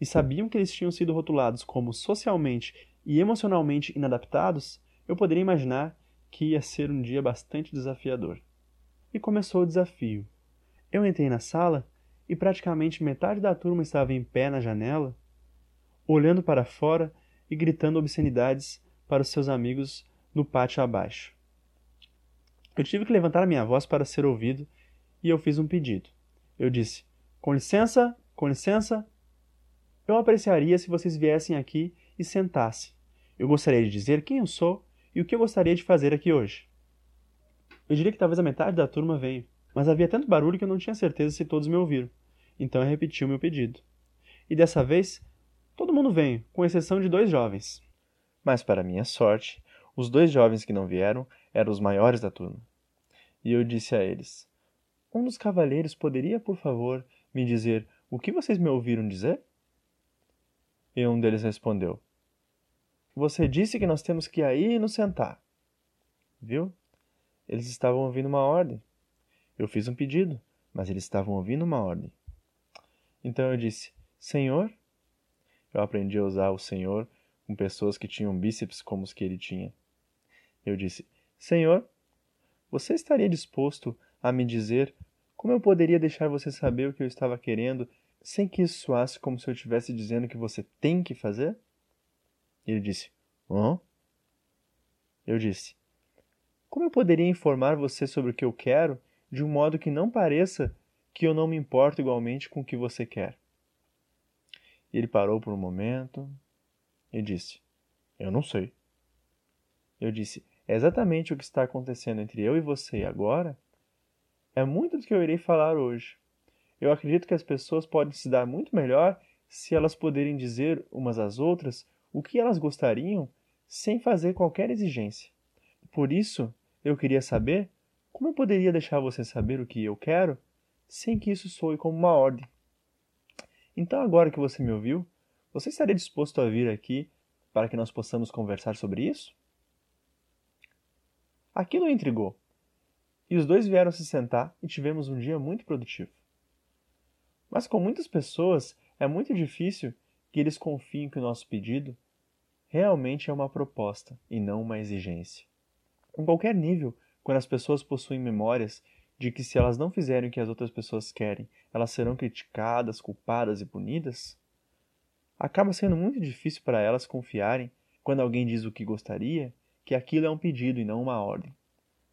e sabiam que eles tinham sido rotulados como socialmente e emocionalmente inadaptados, eu poderia imaginar que ia ser um dia bastante desafiador. E começou o desafio. Eu entrei na sala e praticamente metade da turma estava em pé na janela, olhando para fora e gritando obscenidades para os seus amigos no pátio abaixo. Eu tive que levantar a minha voz para ser ouvido e eu fiz um pedido. Eu disse: Com licença, com licença. Eu apreciaria se vocês viessem aqui e sentassem. Eu gostaria de dizer quem eu sou e o que eu gostaria de fazer aqui hoje. Eu diria que talvez a metade da turma veio, mas havia tanto barulho que eu não tinha certeza se todos me ouviram. Então eu repeti o meu pedido. E dessa vez, todo mundo veio, com exceção de dois jovens. Mas, para minha sorte, os dois jovens que não vieram eram os maiores da turma. E eu disse a eles: um dos cavalheiros poderia, por favor, me dizer o que vocês me ouviram dizer? E um deles respondeu: Você disse que nós temos que ir aí e nos sentar. Viu? Eles estavam ouvindo uma ordem. Eu fiz um pedido, mas eles estavam ouvindo uma ordem. Então eu disse: Senhor? Eu aprendi a usar o Senhor com pessoas que tinham bíceps como os que ele tinha. Eu disse: Senhor, você estaria disposto a me dizer como eu poderia deixar você saber o que eu estava querendo sem que isso soasse como se eu estivesse dizendo que você tem que fazer? Ele disse: Hã? Eu disse: Como eu poderia informar você sobre o que eu quero de um modo que não pareça que eu não me importo igualmente com o que você quer? Ele parou por um momento e disse: Eu não sei. Eu disse: É exatamente o que está acontecendo entre eu e você agora é muito do que eu irei falar hoje. Eu acredito que as pessoas podem se dar muito melhor se elas puderem dizer umas às outras o que elas gostariam sem fazer qualquer exigência. Por isso, eu queria saber como eu poderia deixar você saber o que eu quero sem que isso soe como uma ordem. Então, agora que você me ouviu, você estaria disposto a vir aqui para que nós possamos conversar sobre isso? Aquilo intrigou e os dois vieram se sentar e tivemos um dia muito produtivo. Mas com muitas pessoas é muito difícil que eles confiem que o nosso pedido realmente é uma proposta e não uma exigência. Em qualquer nível, quando as pessoas possuem memórias de que se elas não fizerem o que as outras pessoas querem, elas serão criticadas, culpadas e punidas, acaba sendo muito difícil para elas confiarem, quando alguém diz o que gostaria, que aquilo é um pedido e não uma ordem.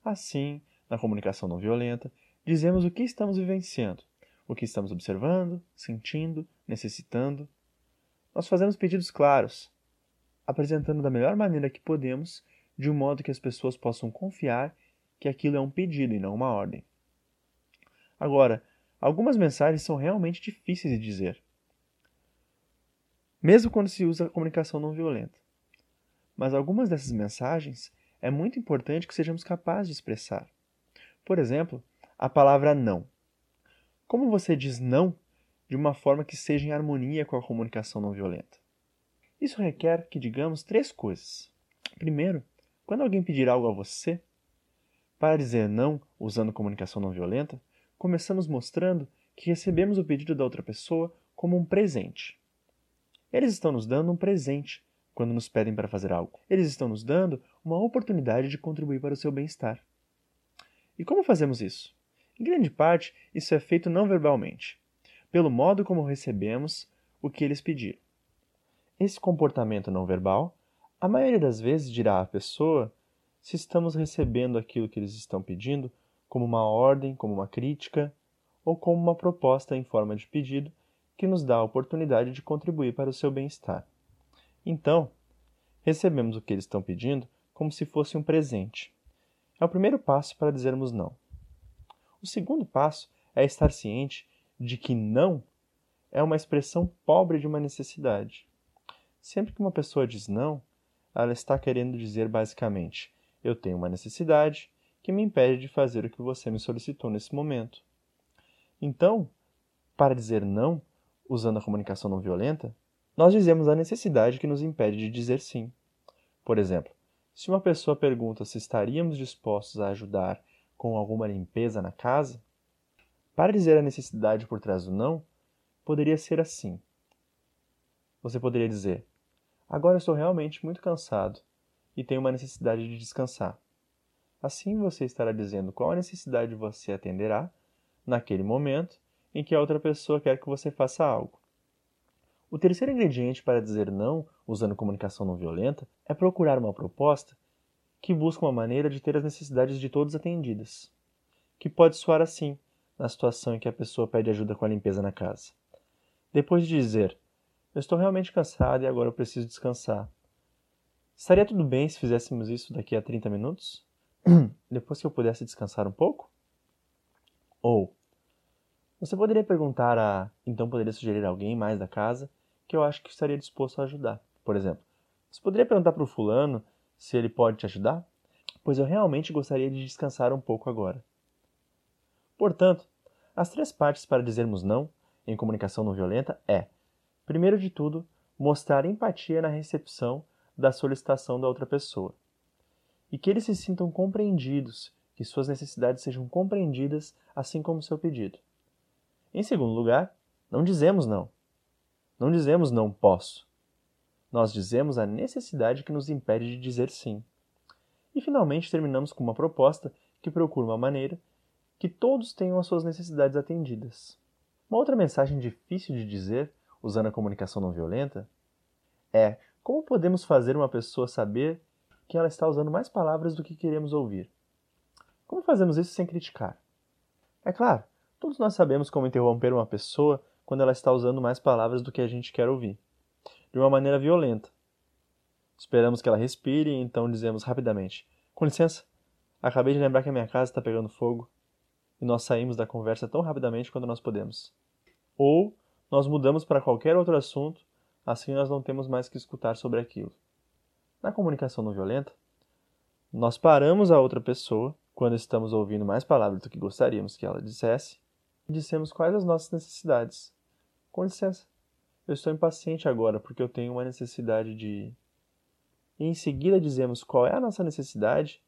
Assim, na comunicação não violenta, dizemos o que estamos vivenciando, o que estamos observando, sentindo, necessitando. Nós fazemos pedidos claros, apresentando da melhor maneira que podemos, de um modo que as pessoas possam confiar que aquilo é um pedido e não uma ordem. Agora, algumas mensagens são realmente difíceis de dizer, mesmo quando se usa a comunicação não violenta. Mas algumas dessas mensagens é muito importante que sejamos capazes de expressar. Por exemplo, a palavra não. Como você diz não de uma forma que seja em harmonia com a comunicação não violenta? Isso requer que digamos três coisas. Primeiro, quando alguém pedir algo a você, para dizer não usando comunicação não violenta, começamos mostrando que recebemos o pedido da outra pessoa como um presente. Eles estão nos dando um presente quando nos pedem para fazer algo. Eles estão nos dando uma oportunidade de contribuir para o seu bem-estar. E como fazemos isso? Em grande parte, isso é feito não verbalmente, pelo modo como recebemos o que eles pediram. Esse comportamento não verbal, a maioria das vezes dirá à pessoa se estamos recebendo aquilo que eles estão pedindo como uma ordem, como uma crítica ou como uma proposta em forma de pedido que nos dá a oportunidade de contribuir para o seu bem-estar. Então, recebemos o que eles estão pedindo como se fosse um presente. É o primeiro passo para dizermos não. O segundo passo é estar ciente de que não é uma expressão pobre de uma necessidade. Sempre que uma pessoa diz não, ela está querendo dizer basicamente: eu tenho uma necessidade que me impede de fazer o que você me solicitou nesse momento. Então, para dizer não, usando a comunicação não violenta, nós dizemos a necessidade que nos impede de dizer sim. Por exemplo, se uma pessoa pergunta se estaríamos dispostos a ajudar com alguma limpeza na casa, para dizer a necessidade por trás do não, poderia ser assim. Você poderia dizer: Agora estou realmente muito cansado e tenho uma necessidade de descansar. Assim você estará dizendo qual a necessidade você atenderá naquele momento em que a outra pessoa quer que você faça algo. O terceiro ingrediente para dizer não, usando comunicação não violenta, é procurar uma proposta que busca uma maneira de ter as necessidades de todos atendidas. Que pode soar assim, na situação em que a pessoa pede ajuda com a limpeza na casa. Depois de dizer, eu estou realmente cansado e agora eu preciso descansar. Estaria tudo bem se fizéssemos isso daqui a 30 minutos? [clears throat] Depois que eu pudesse descansar um pouco? Ou, você poderia perguntar a. Então poderia sugerir alguém mais da casa que eu acho que estaria disposto a ajudar. Por exemplo, você poderia perguntar para o fulano se ele pode te ajudar? Pois eu realmente gostaria de descansar um pouco agora. Portanto, as três partes para dizermos não em comunicação não violenta é, primeiro de tudo, mostrar empatia na recepção da solicitação da outra pessoa. E que eles se sintam compreendidos, que suas necessidades sejam compreendidas, assim como seu pedido. Em segundo lugar, não dizemos não. Não dizemos não posso. Nós dizemos a necessidade que nos impede de dizer sim. E finalmente terminamos com uma proposta que procura uma maneira que todos tenham as suas necessidades atendidas. Uma outra mensagem difícil de dizer, usando a comunicação não violenta, é como podemos fazer uma pessoa saber que ela está usando mais palavras do que queremos ouvir? Como fazemos isso sem criticar? É claro, todos nós sabemos como interromper uma pessoa quando ela está usando mais palavras do que a gente quer ouvir, de uma maneira violenta. Esperamos que ela respire e então dizemos rapidamente: Com licença, acabei de lembrar que a minha casa está pegando fogo. E nós saímos da conversa tão rapidamente quanto nós podemos. Ou nós mudamos para qualquer outro assunto, assim nós não temos mais que escutar sobre aquilo. Na comunicação não violenta, nós paramos a outra pessoa quando estamos ouvindo mais palavras do que gostaríamos que ela dissesse e dissemos quais as nossas necessidades com licença, eu estou impaciente agora porque eu tenho uma necessidade de. E em seguida dizemos qual é a nossa necessidade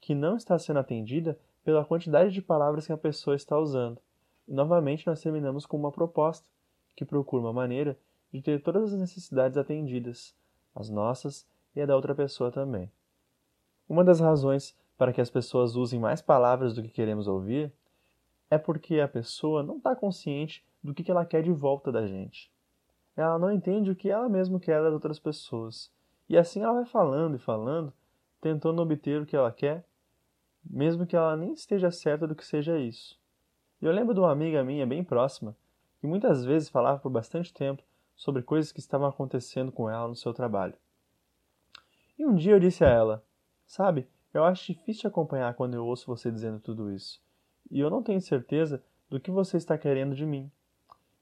que não está sendo atendida pela quantidade de palavras que a pessoa está usando. E novamente nós terminamos com uma proposta que procura uma maneira de ter todas as necessidades atendidas, as nossas e a da outra pessoa também. Uma das razões para que as pessoas usem mais palavras do que queremos ouvir, é porque a pessoa não está consciente do que ela quer de volta da gente. Ela não entende o que ela mesma quer das outras pessoas. E assim ela vai falando e falando, tentando obter o que ela quer, mesmo que ela nem esteja certa do que seja isso. Eu lembro de uma amiga minha bem próxima, que muitas vezes falava por bastante tempo sobre coisas que estavam acontecendo com ela no seu trabalho. E um dia eu disse a ela: Sabe, eu acho difícil acompanhar quando eu ouço você dizendo tudo isso. E eu não tenho certeza do que você está querendo de mim.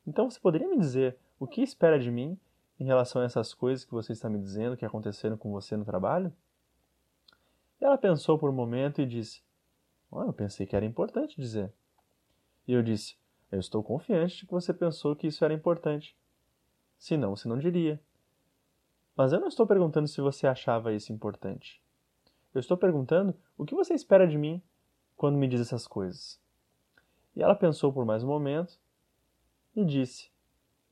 Então você poderia me dizer o que espera de mim em relação a essas coisas que você está me dizendo que aconteceram com você no trabalho? E ela pensou por um momento e disse: oh, Eu pensei que era importante dizer. E eu disse: Eu estou confiante de que você pensou que isso era importante. Senão, você não diria. Mas eu não estou perguntando se você achava isso importante. Eu estou perguntando o que você espera de mim quando me diz essas coisas. E ela pensou por mais um momento e disse: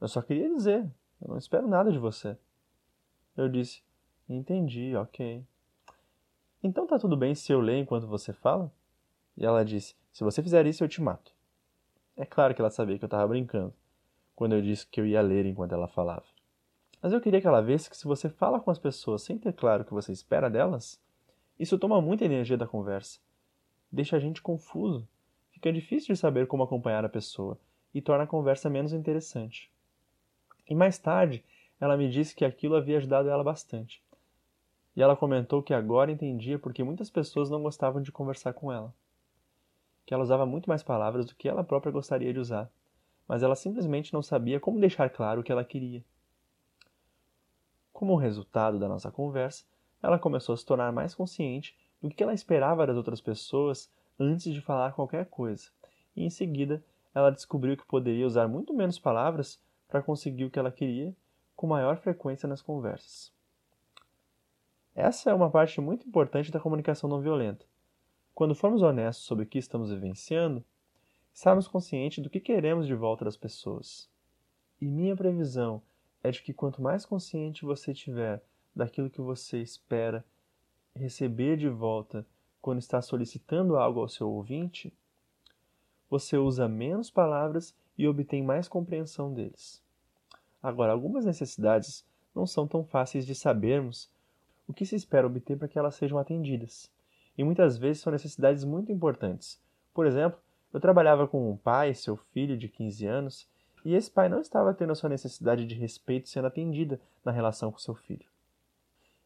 Eu só queria dizer, eu não espero nada de você. Eu disse: Entendi, ok. Então tá tudo bem se eu ler enquanto você fala? E ela disse: Se você fizer isso, eu te mato. É claro que ela sabia que eu estava brincando quando eu disse que eu ia ler enquanto ela falava. Mas eu queria que ela visse que se você fala com as pessoas sem ter claro o que você espera delas, isso toma muita energia da conversa. Deixa a gente confuso. Fica difícil de saber como acompanhar a pessoa e torna a conversa menos interessante. E mais tarde, ela me disse que aquilo havia ajudado ela bastante. E ela comentou que agora entendia porque muitas pessoas não gostavam de conversar com ela. Que ela usava muito mais palavras do que ela própria gostaria de usar, mas ela simplesmente não sabia como deixar claro o que ela queria. Como resultado da nossa conversa, ela começou a se tornar mais consciente do que ela esperava das outras pessoas antes de falar qualquer coisa, e em seguida ela descobriu que poderia usar muito menos palavras para conseguir o que ela queria com maior frequência nas conversas. Essa é uma parte muito importante da comunicação não violenta. Quando formos honestos sobre o que estamos vivenciando, estarmos conscientes do que queremos de volta das pessoas. E minha previsão é de que quanto mais consciente você tiver daquilo que você espera receber de volta quando está solicitando algo ao seu ouvinte, você usa menos palavras e obtém mais compreensão deles. Agora, algumas necessidades não são tão fáceis de sabermos o que se espera obter para que elas sejam atendidas. E muitas vezes são necessidades muito importantes. Por exemplo, eu trabalhava com um pai, seu filho de 15 anos, e esse pai não estava tendo a sua necessidade de respeito sendo atendida na relação com seu filho.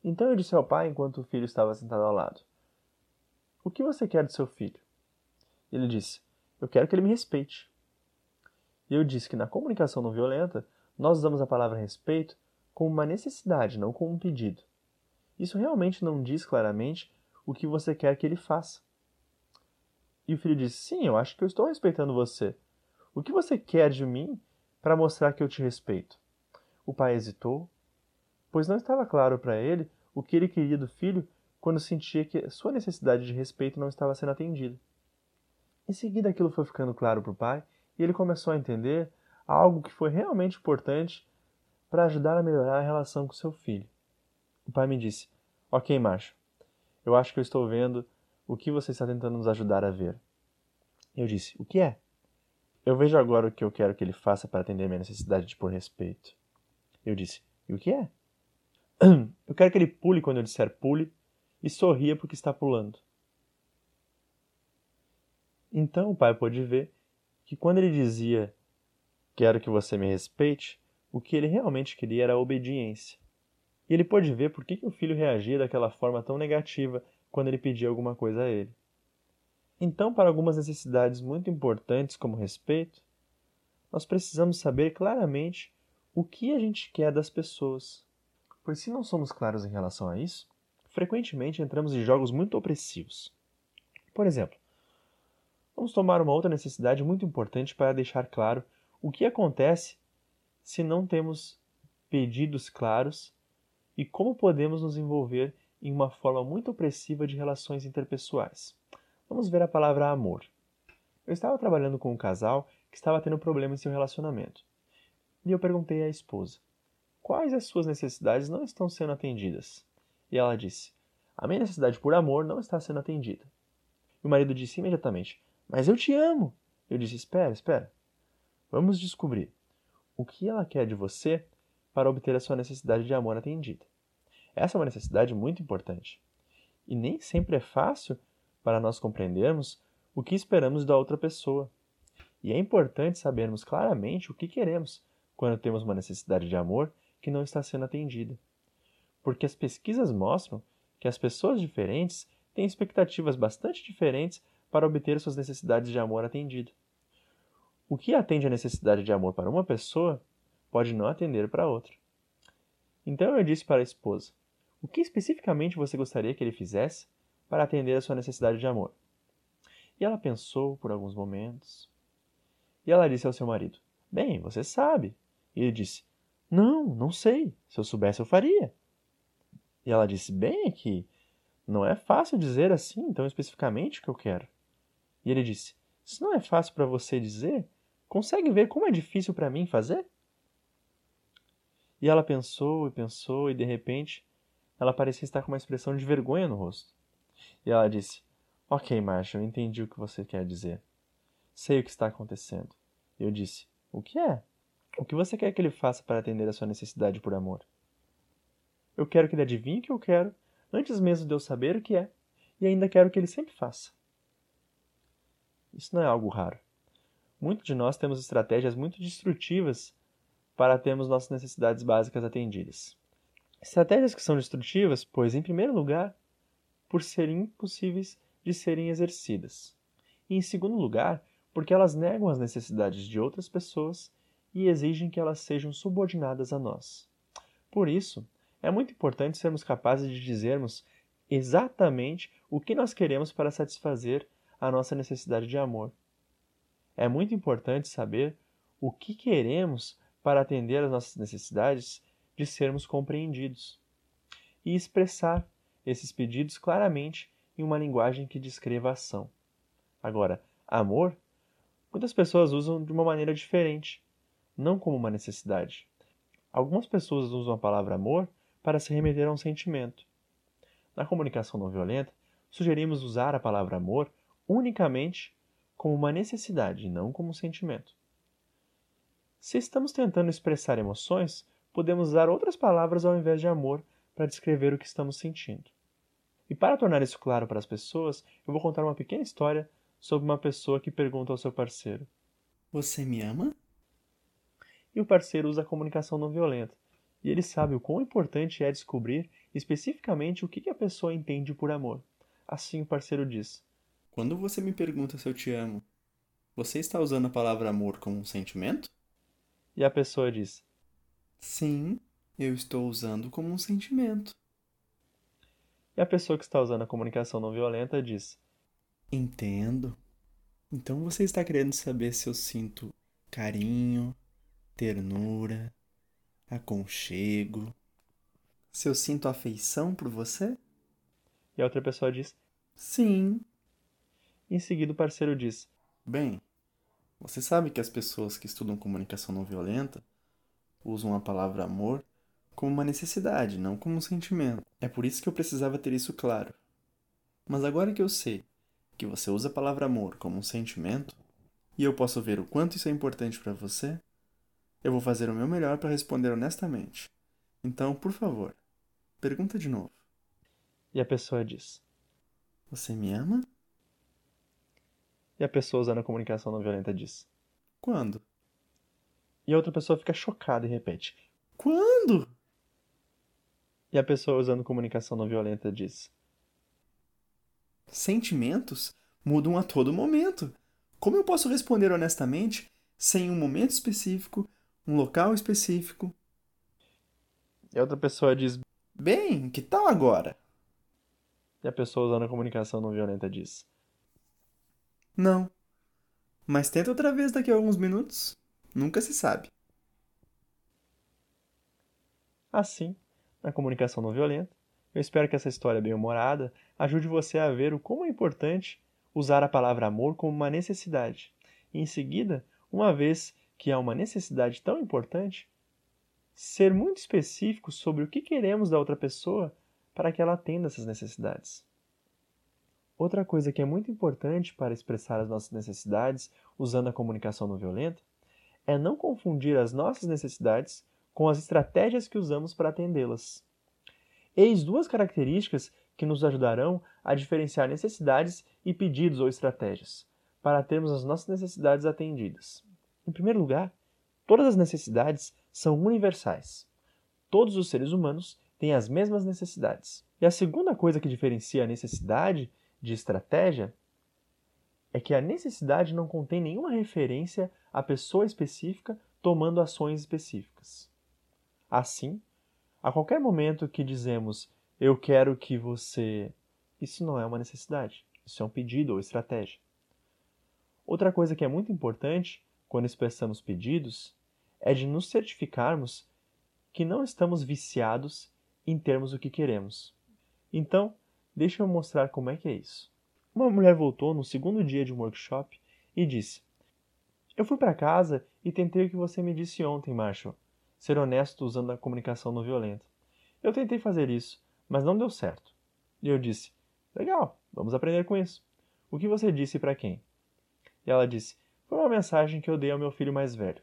Então eu disse ao pai enquanto o filho estava sentado ao lado: O que você quer do seu filho? Ele disse: Eu quero que ele me respeite. E eu disse que na comunicação não violenta, nós usamos a palavra respeito como uma necessidade, não como um pedido. Isso realmente não diz claramente o que você quer que ele faça. E o filho disse: Sim, eu acho que eu estou respeitando você. O que você quer de mim para mostrar que eu te respeito? O pai hesitou, pois não estava claro para ele o que ele queria do filho quando sentia que sua necessidade de respeito não estava sendo atendida. Em seguida, aquilo foi ficando claro para o pai e ele começou a entender algo que foi realmente importante para ajudar a melhorar a relação com seu filho. O pai me disse: Ok, macho, eu acho que eu estou vendo o que você está tentando nos ajudar a ver. Eu disse: O que é? Eu vejo agora o que eu quero que ele faça para atender minha necessidade de por respeito. Eu disse: E o que é? [clears throat] Eu quero que ele pule quando eu disser pule e sorria porque está pulando. Então o pai pôde ver que quando ele dizia quero que você me respeite, o que ele realmente queria era obediência. E ele pôde ver por que, que o filho reagia daquela forma tão negativa quando ele pedia alguma coisa a ele. Então, para algumas necessidades muito importantes, como respeito, nós precisamos saber claramente o que a gente quer das pessoas. Pois, se não somos claros em relação a isso, frequentemente entramos em jogos muito opressivos. Por exemplo, vamos tomar uma outra necessidade muito importante para deixar claro o que acontece se não temos pedidos claros e como podemos nos envolver em uma forma muito opressiva de relações interpessoais. Vamos ver a palavra amor. Eu estava trabalhando com um casal que estava tendo problema em seu relacionamento. E eu perguntei à esposa: Quais as suas necessidades não estão sendo atendidas? E ela disse: A minha necessidade por amor não está sendo atendida. E o marido disse imediatamente: Mas eu te amo. Eu disse: Espera, espera. Vamos descobrir o que ela quer de você para obter a sua necessidade de amor atendida. Essa é uma necessidade muito importante. E nem sempre é fácil para nós compreendermos o que esperamos da outra pessoa. E é importante sabermos claramente o que queremos quando temos uma necessidade de amor que não está sendo atendida. Porque as pesquisas mostram que as pessoas diferentes têm expectativas bastante diferentes para obter suas necessidades de amor atendidas. O que atende a necessidade de amor para uma pessoa pode não atender para outra. Então eu disse para a esposa: O que especificamente você gostaria que ele fizesse para atender a sua necessidade de amor? E ela pensou por alguns momentos. E ela disse ao seu marido: Bem, você sabe. E ele disse: Não, não sei. Se eu soubesse, eu faria. E ela disse: Bem, é que não é fácil dizer assim, tão especificamente o que eu quero. E ele disse: Se não é fácil para você dizer, consegue ver como é difícil para mim fazer? E ela pensou e pensou, e de repente ela parecia estar com uma expressão de vergonha no rosto. E ela disse: Ok, Marshall, eu entendi o que você quer dizer. Sei o que está acontecendo. Eu disse: O que é? O que você quer que ele faça para atender a sua necessidade por amor? Eu quero que ele adivinhe o que eu quero, antes mesmo de eu saber o que é, e ainda quero que ele sempre faça. Isso não é algo raro. Muitos de nós temos estratégias muito destrutivas para termos nossas necessidades básicas atendidas. Estratégias que são destrutivas, pois, em primeiro lugar, por serem impossíveis de serem exercidas, e, em segundo lugar, porque elas negam as necessidades de outras pessoas e exigem que elas sejam subordinadas a nós. Por isso, é muito importante sermos capazes de dizermos exatamente o que nós queremos para satisfazer a nossa necessidade de amor. É muito importante saber o que queremos para atender às nossas necessidades de sermos compreendidos e expressar esses pedidos claramente em uma linguagem que descreva a ação. Agora, amor, muitas pessoas usam de uma maneira diferente, não como uma necessidade. Algumas pessoas usam a palavra amor para se remeter a um sentimento. Na comunicação não violenta, sugerimos usar a palavra amor unicamente como uma necessidade não como um sentimento. Se estamos tentando expressar emoções, podemos usar outras palavras ao invés de amor para descrever o que estamos sentindo. E para tornar isso claro para as pessoas, eu vou contar uma pequena história sobre uma pessoa que pergunta ao seu parceiro: Você me ama? E o parceiro usa a comunicação não violenta, e ele sabe o quão importante é descobrir especificamente o que a pessoa entende por amor. Assim o parceiro diz: Quando você me pergunta se eu te amo, você está usando a palavra amor como um sentimento? E a pessoa diz: Sim, eu estou usando como um sentimento. E a pessoa que está usando a comunicação não violenta diz: Entendo. Então você está querendo saber se eu sinto carinho, ternura, aconchego. Se eu sinto afeição por você? E a outra pessoa diz: Sim. Em seguida, o parceiro diz: Bem, você sabe que as pessoas que estudam comunicação não violenta usam a palavra amor como uma necessidade, não como um sentimento. É por isso que eu precisava ter isso claro. Mas agora que eu sei que você usa a palavra amor como um sentimento, e eu posso ver o quanto isso é importante para você, eu vou fazer o meu melhor para responder honestamente. Então, por favor, pergunta de novo. E a pessoa diz: Você me ama? E a pessoa usando a comunicação não violenta diz: Quando? E a outra pessoa fica chocada e repete: Quando? E a pessoa usando comunicação não violenta diz: Sentimentos mudam a todo momento. Como eu posso responder honestamente sem um momento específico um local específico. E a outra pessoa diz: Bem, que tal agora? E a pessoa usando a comunicação não violenta diz: Não. Mas tenta outra vez daqui a alguns minutos. Nunca se sabe. Assim, na comunicação não violenta, eu espero que essa história bem-humorada ajude você a ver o como é importante usar a palavra amor como uma necessidade. E em seguida, uma vez que há uma necessidade tão importante, ser muito específico sobre o que queremos da outra pessoa para que ela atenda essas necessidades. Outra coisa que é muito importante para expressar as nossas necessidades usando a comunicação não violenta é não confundir as nossas necessidades com as estratégias que usamos para atendê-las. Eis duas características que nos ajudarão a diferenciar necessidades e pedidos ou estratégias, para termos as nossas necessidades atendidas. Em primeiro lugar, todas as necessidades são universais. Todos os seres humanos têm as mesmas necessidades. E a segunda coisa que diferencia a necessidade de estratégia é que a necessidade não contém nenhuma referência à pessoa específica tomando ações específicas. Assim, a qualquer momento que dizemos eu quero que você. Isso não é uma necessidade, isso é um pedido ou estratégia. Outra coisa que é muito importante quando expressamos pedidos é de nos certificarmos que não estamos viciados em termos o que queremos. Então, deixa eu mostrar como é que é isso. Uma mulher voltou no segundo dia de um workshop e disse: Eu fui para casa e tentei o que você me disse ontem, Marshall ser honesto usando a comunicação não violenta. Eu tentei fazer isso, mas não deu certo. E eu disse: Legal, vamos aprender com isso. O que você disse para quem? E ela disse: Foi uma mensagem que eu dei ao meu filho mais velho.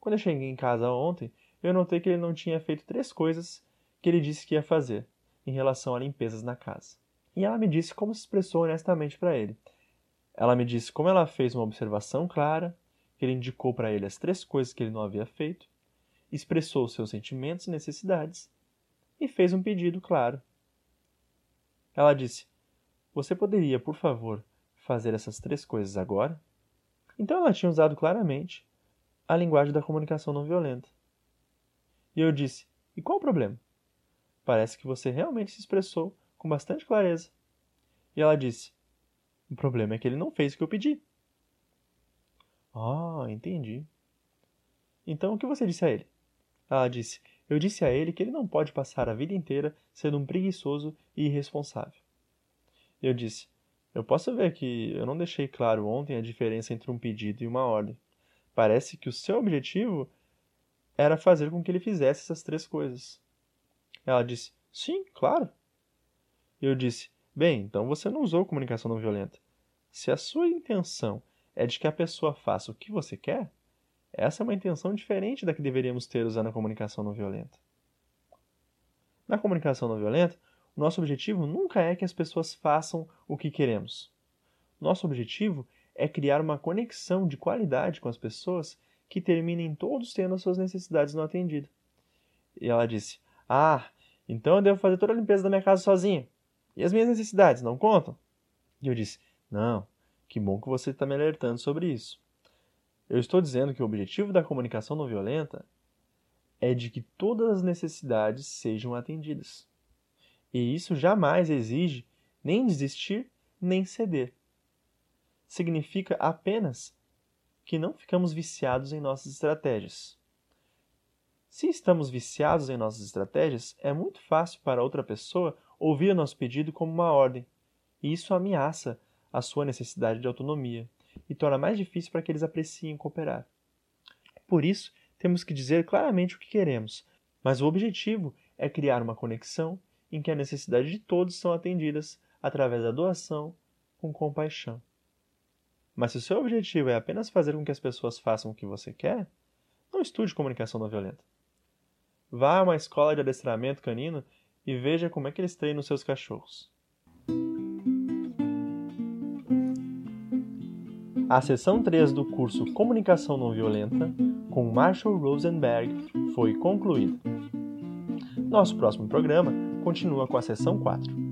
Quando eu cheguei em casa ontem, eu notei que ele não tinha feito três coisas que ele disse que ia fazer em relação a limpezas na casa. E ela me disse como se expressou honestamente para ele. Ela me disse como ela fez uma observação clara, que ele indicou para ele as três coisas que ele não havia feito, expressou seus sentimentos e necessidades e fez um pedido claro. Ela disse: Você poderia, por favor, fazer essas três coisas agora? Então ela tinha usado claramente a linguagem da comunicação não violenta. E eu disse: E qual o problema? Parece que você realmente se expressou com bastante clareza. E ela disse: O problema é que ele não fez o que eu pedi. Ah, entendi. Então o que você disse a ele? Ela disse: Eu disse a ele que ele não pode passar a vida inteira sendo um preguiçoso e irresponsável. Eu disse: Eu posso ver que eu não deixei claro ontem a diferença entre um pedido e uma ordem. Parece que o seu objetivo era fazer com que ele fizesse essas três coisas. Ela disse: Sim, claro. Eu disse: Bem, então você não usou comunicação não violenta. Se a sua intenção é de que a pessoa faça o que você quer, essa é uma intenção diferente da que deveríamos ter usando a comunicação não violenta. Na comunicação não violenta, o nosso objetivo nunca é que as pessoas façam o que queremos. Nosso objetivo é criar uma conexão de qualidade com as pessoas que terminem todos tendo as suas necessidades não atendidas. E ela disse: Ah, então eu devo fazer toda a limpeza da minha casa sozinha. E as minhas necessidades não contam? E eu disse: Não, que bom que você está me alertando sobre isso. Eu estou dizendo que o objetivo da comunicação não violenta é de que todas as necessidades sejam atendidas. E isso jamais exige nem desistir nem ceder. Significa apenas que não ficamos viciados em nossas estratégias. Se estamos viciados em nossas estratégias, é muito fácil para outra pessoa ouvir o nosso pedido como uma ordem, e isso ameaça a sua necessidade de autonomia e torna mais difícil para que eles apreciem cooperar. Por isso, temos que dizer claramente o que queremos, mas o objetivo é criar uma conexão em que a necessidade de todos são atendidas através da doação com compaixão. Mas se o seu objetivo é apenas fazer com que as pessoas façam o que você quer, não estude comunicação não violenta. Vá a uma escola de adestramento canino e veja como é que eles treinam seus cachorros. A sessão 3 do curso Comunicação Não Violenta, com Marshall Rosenberg, foi concluída. Nosso próximo programa continua com a sessão 4.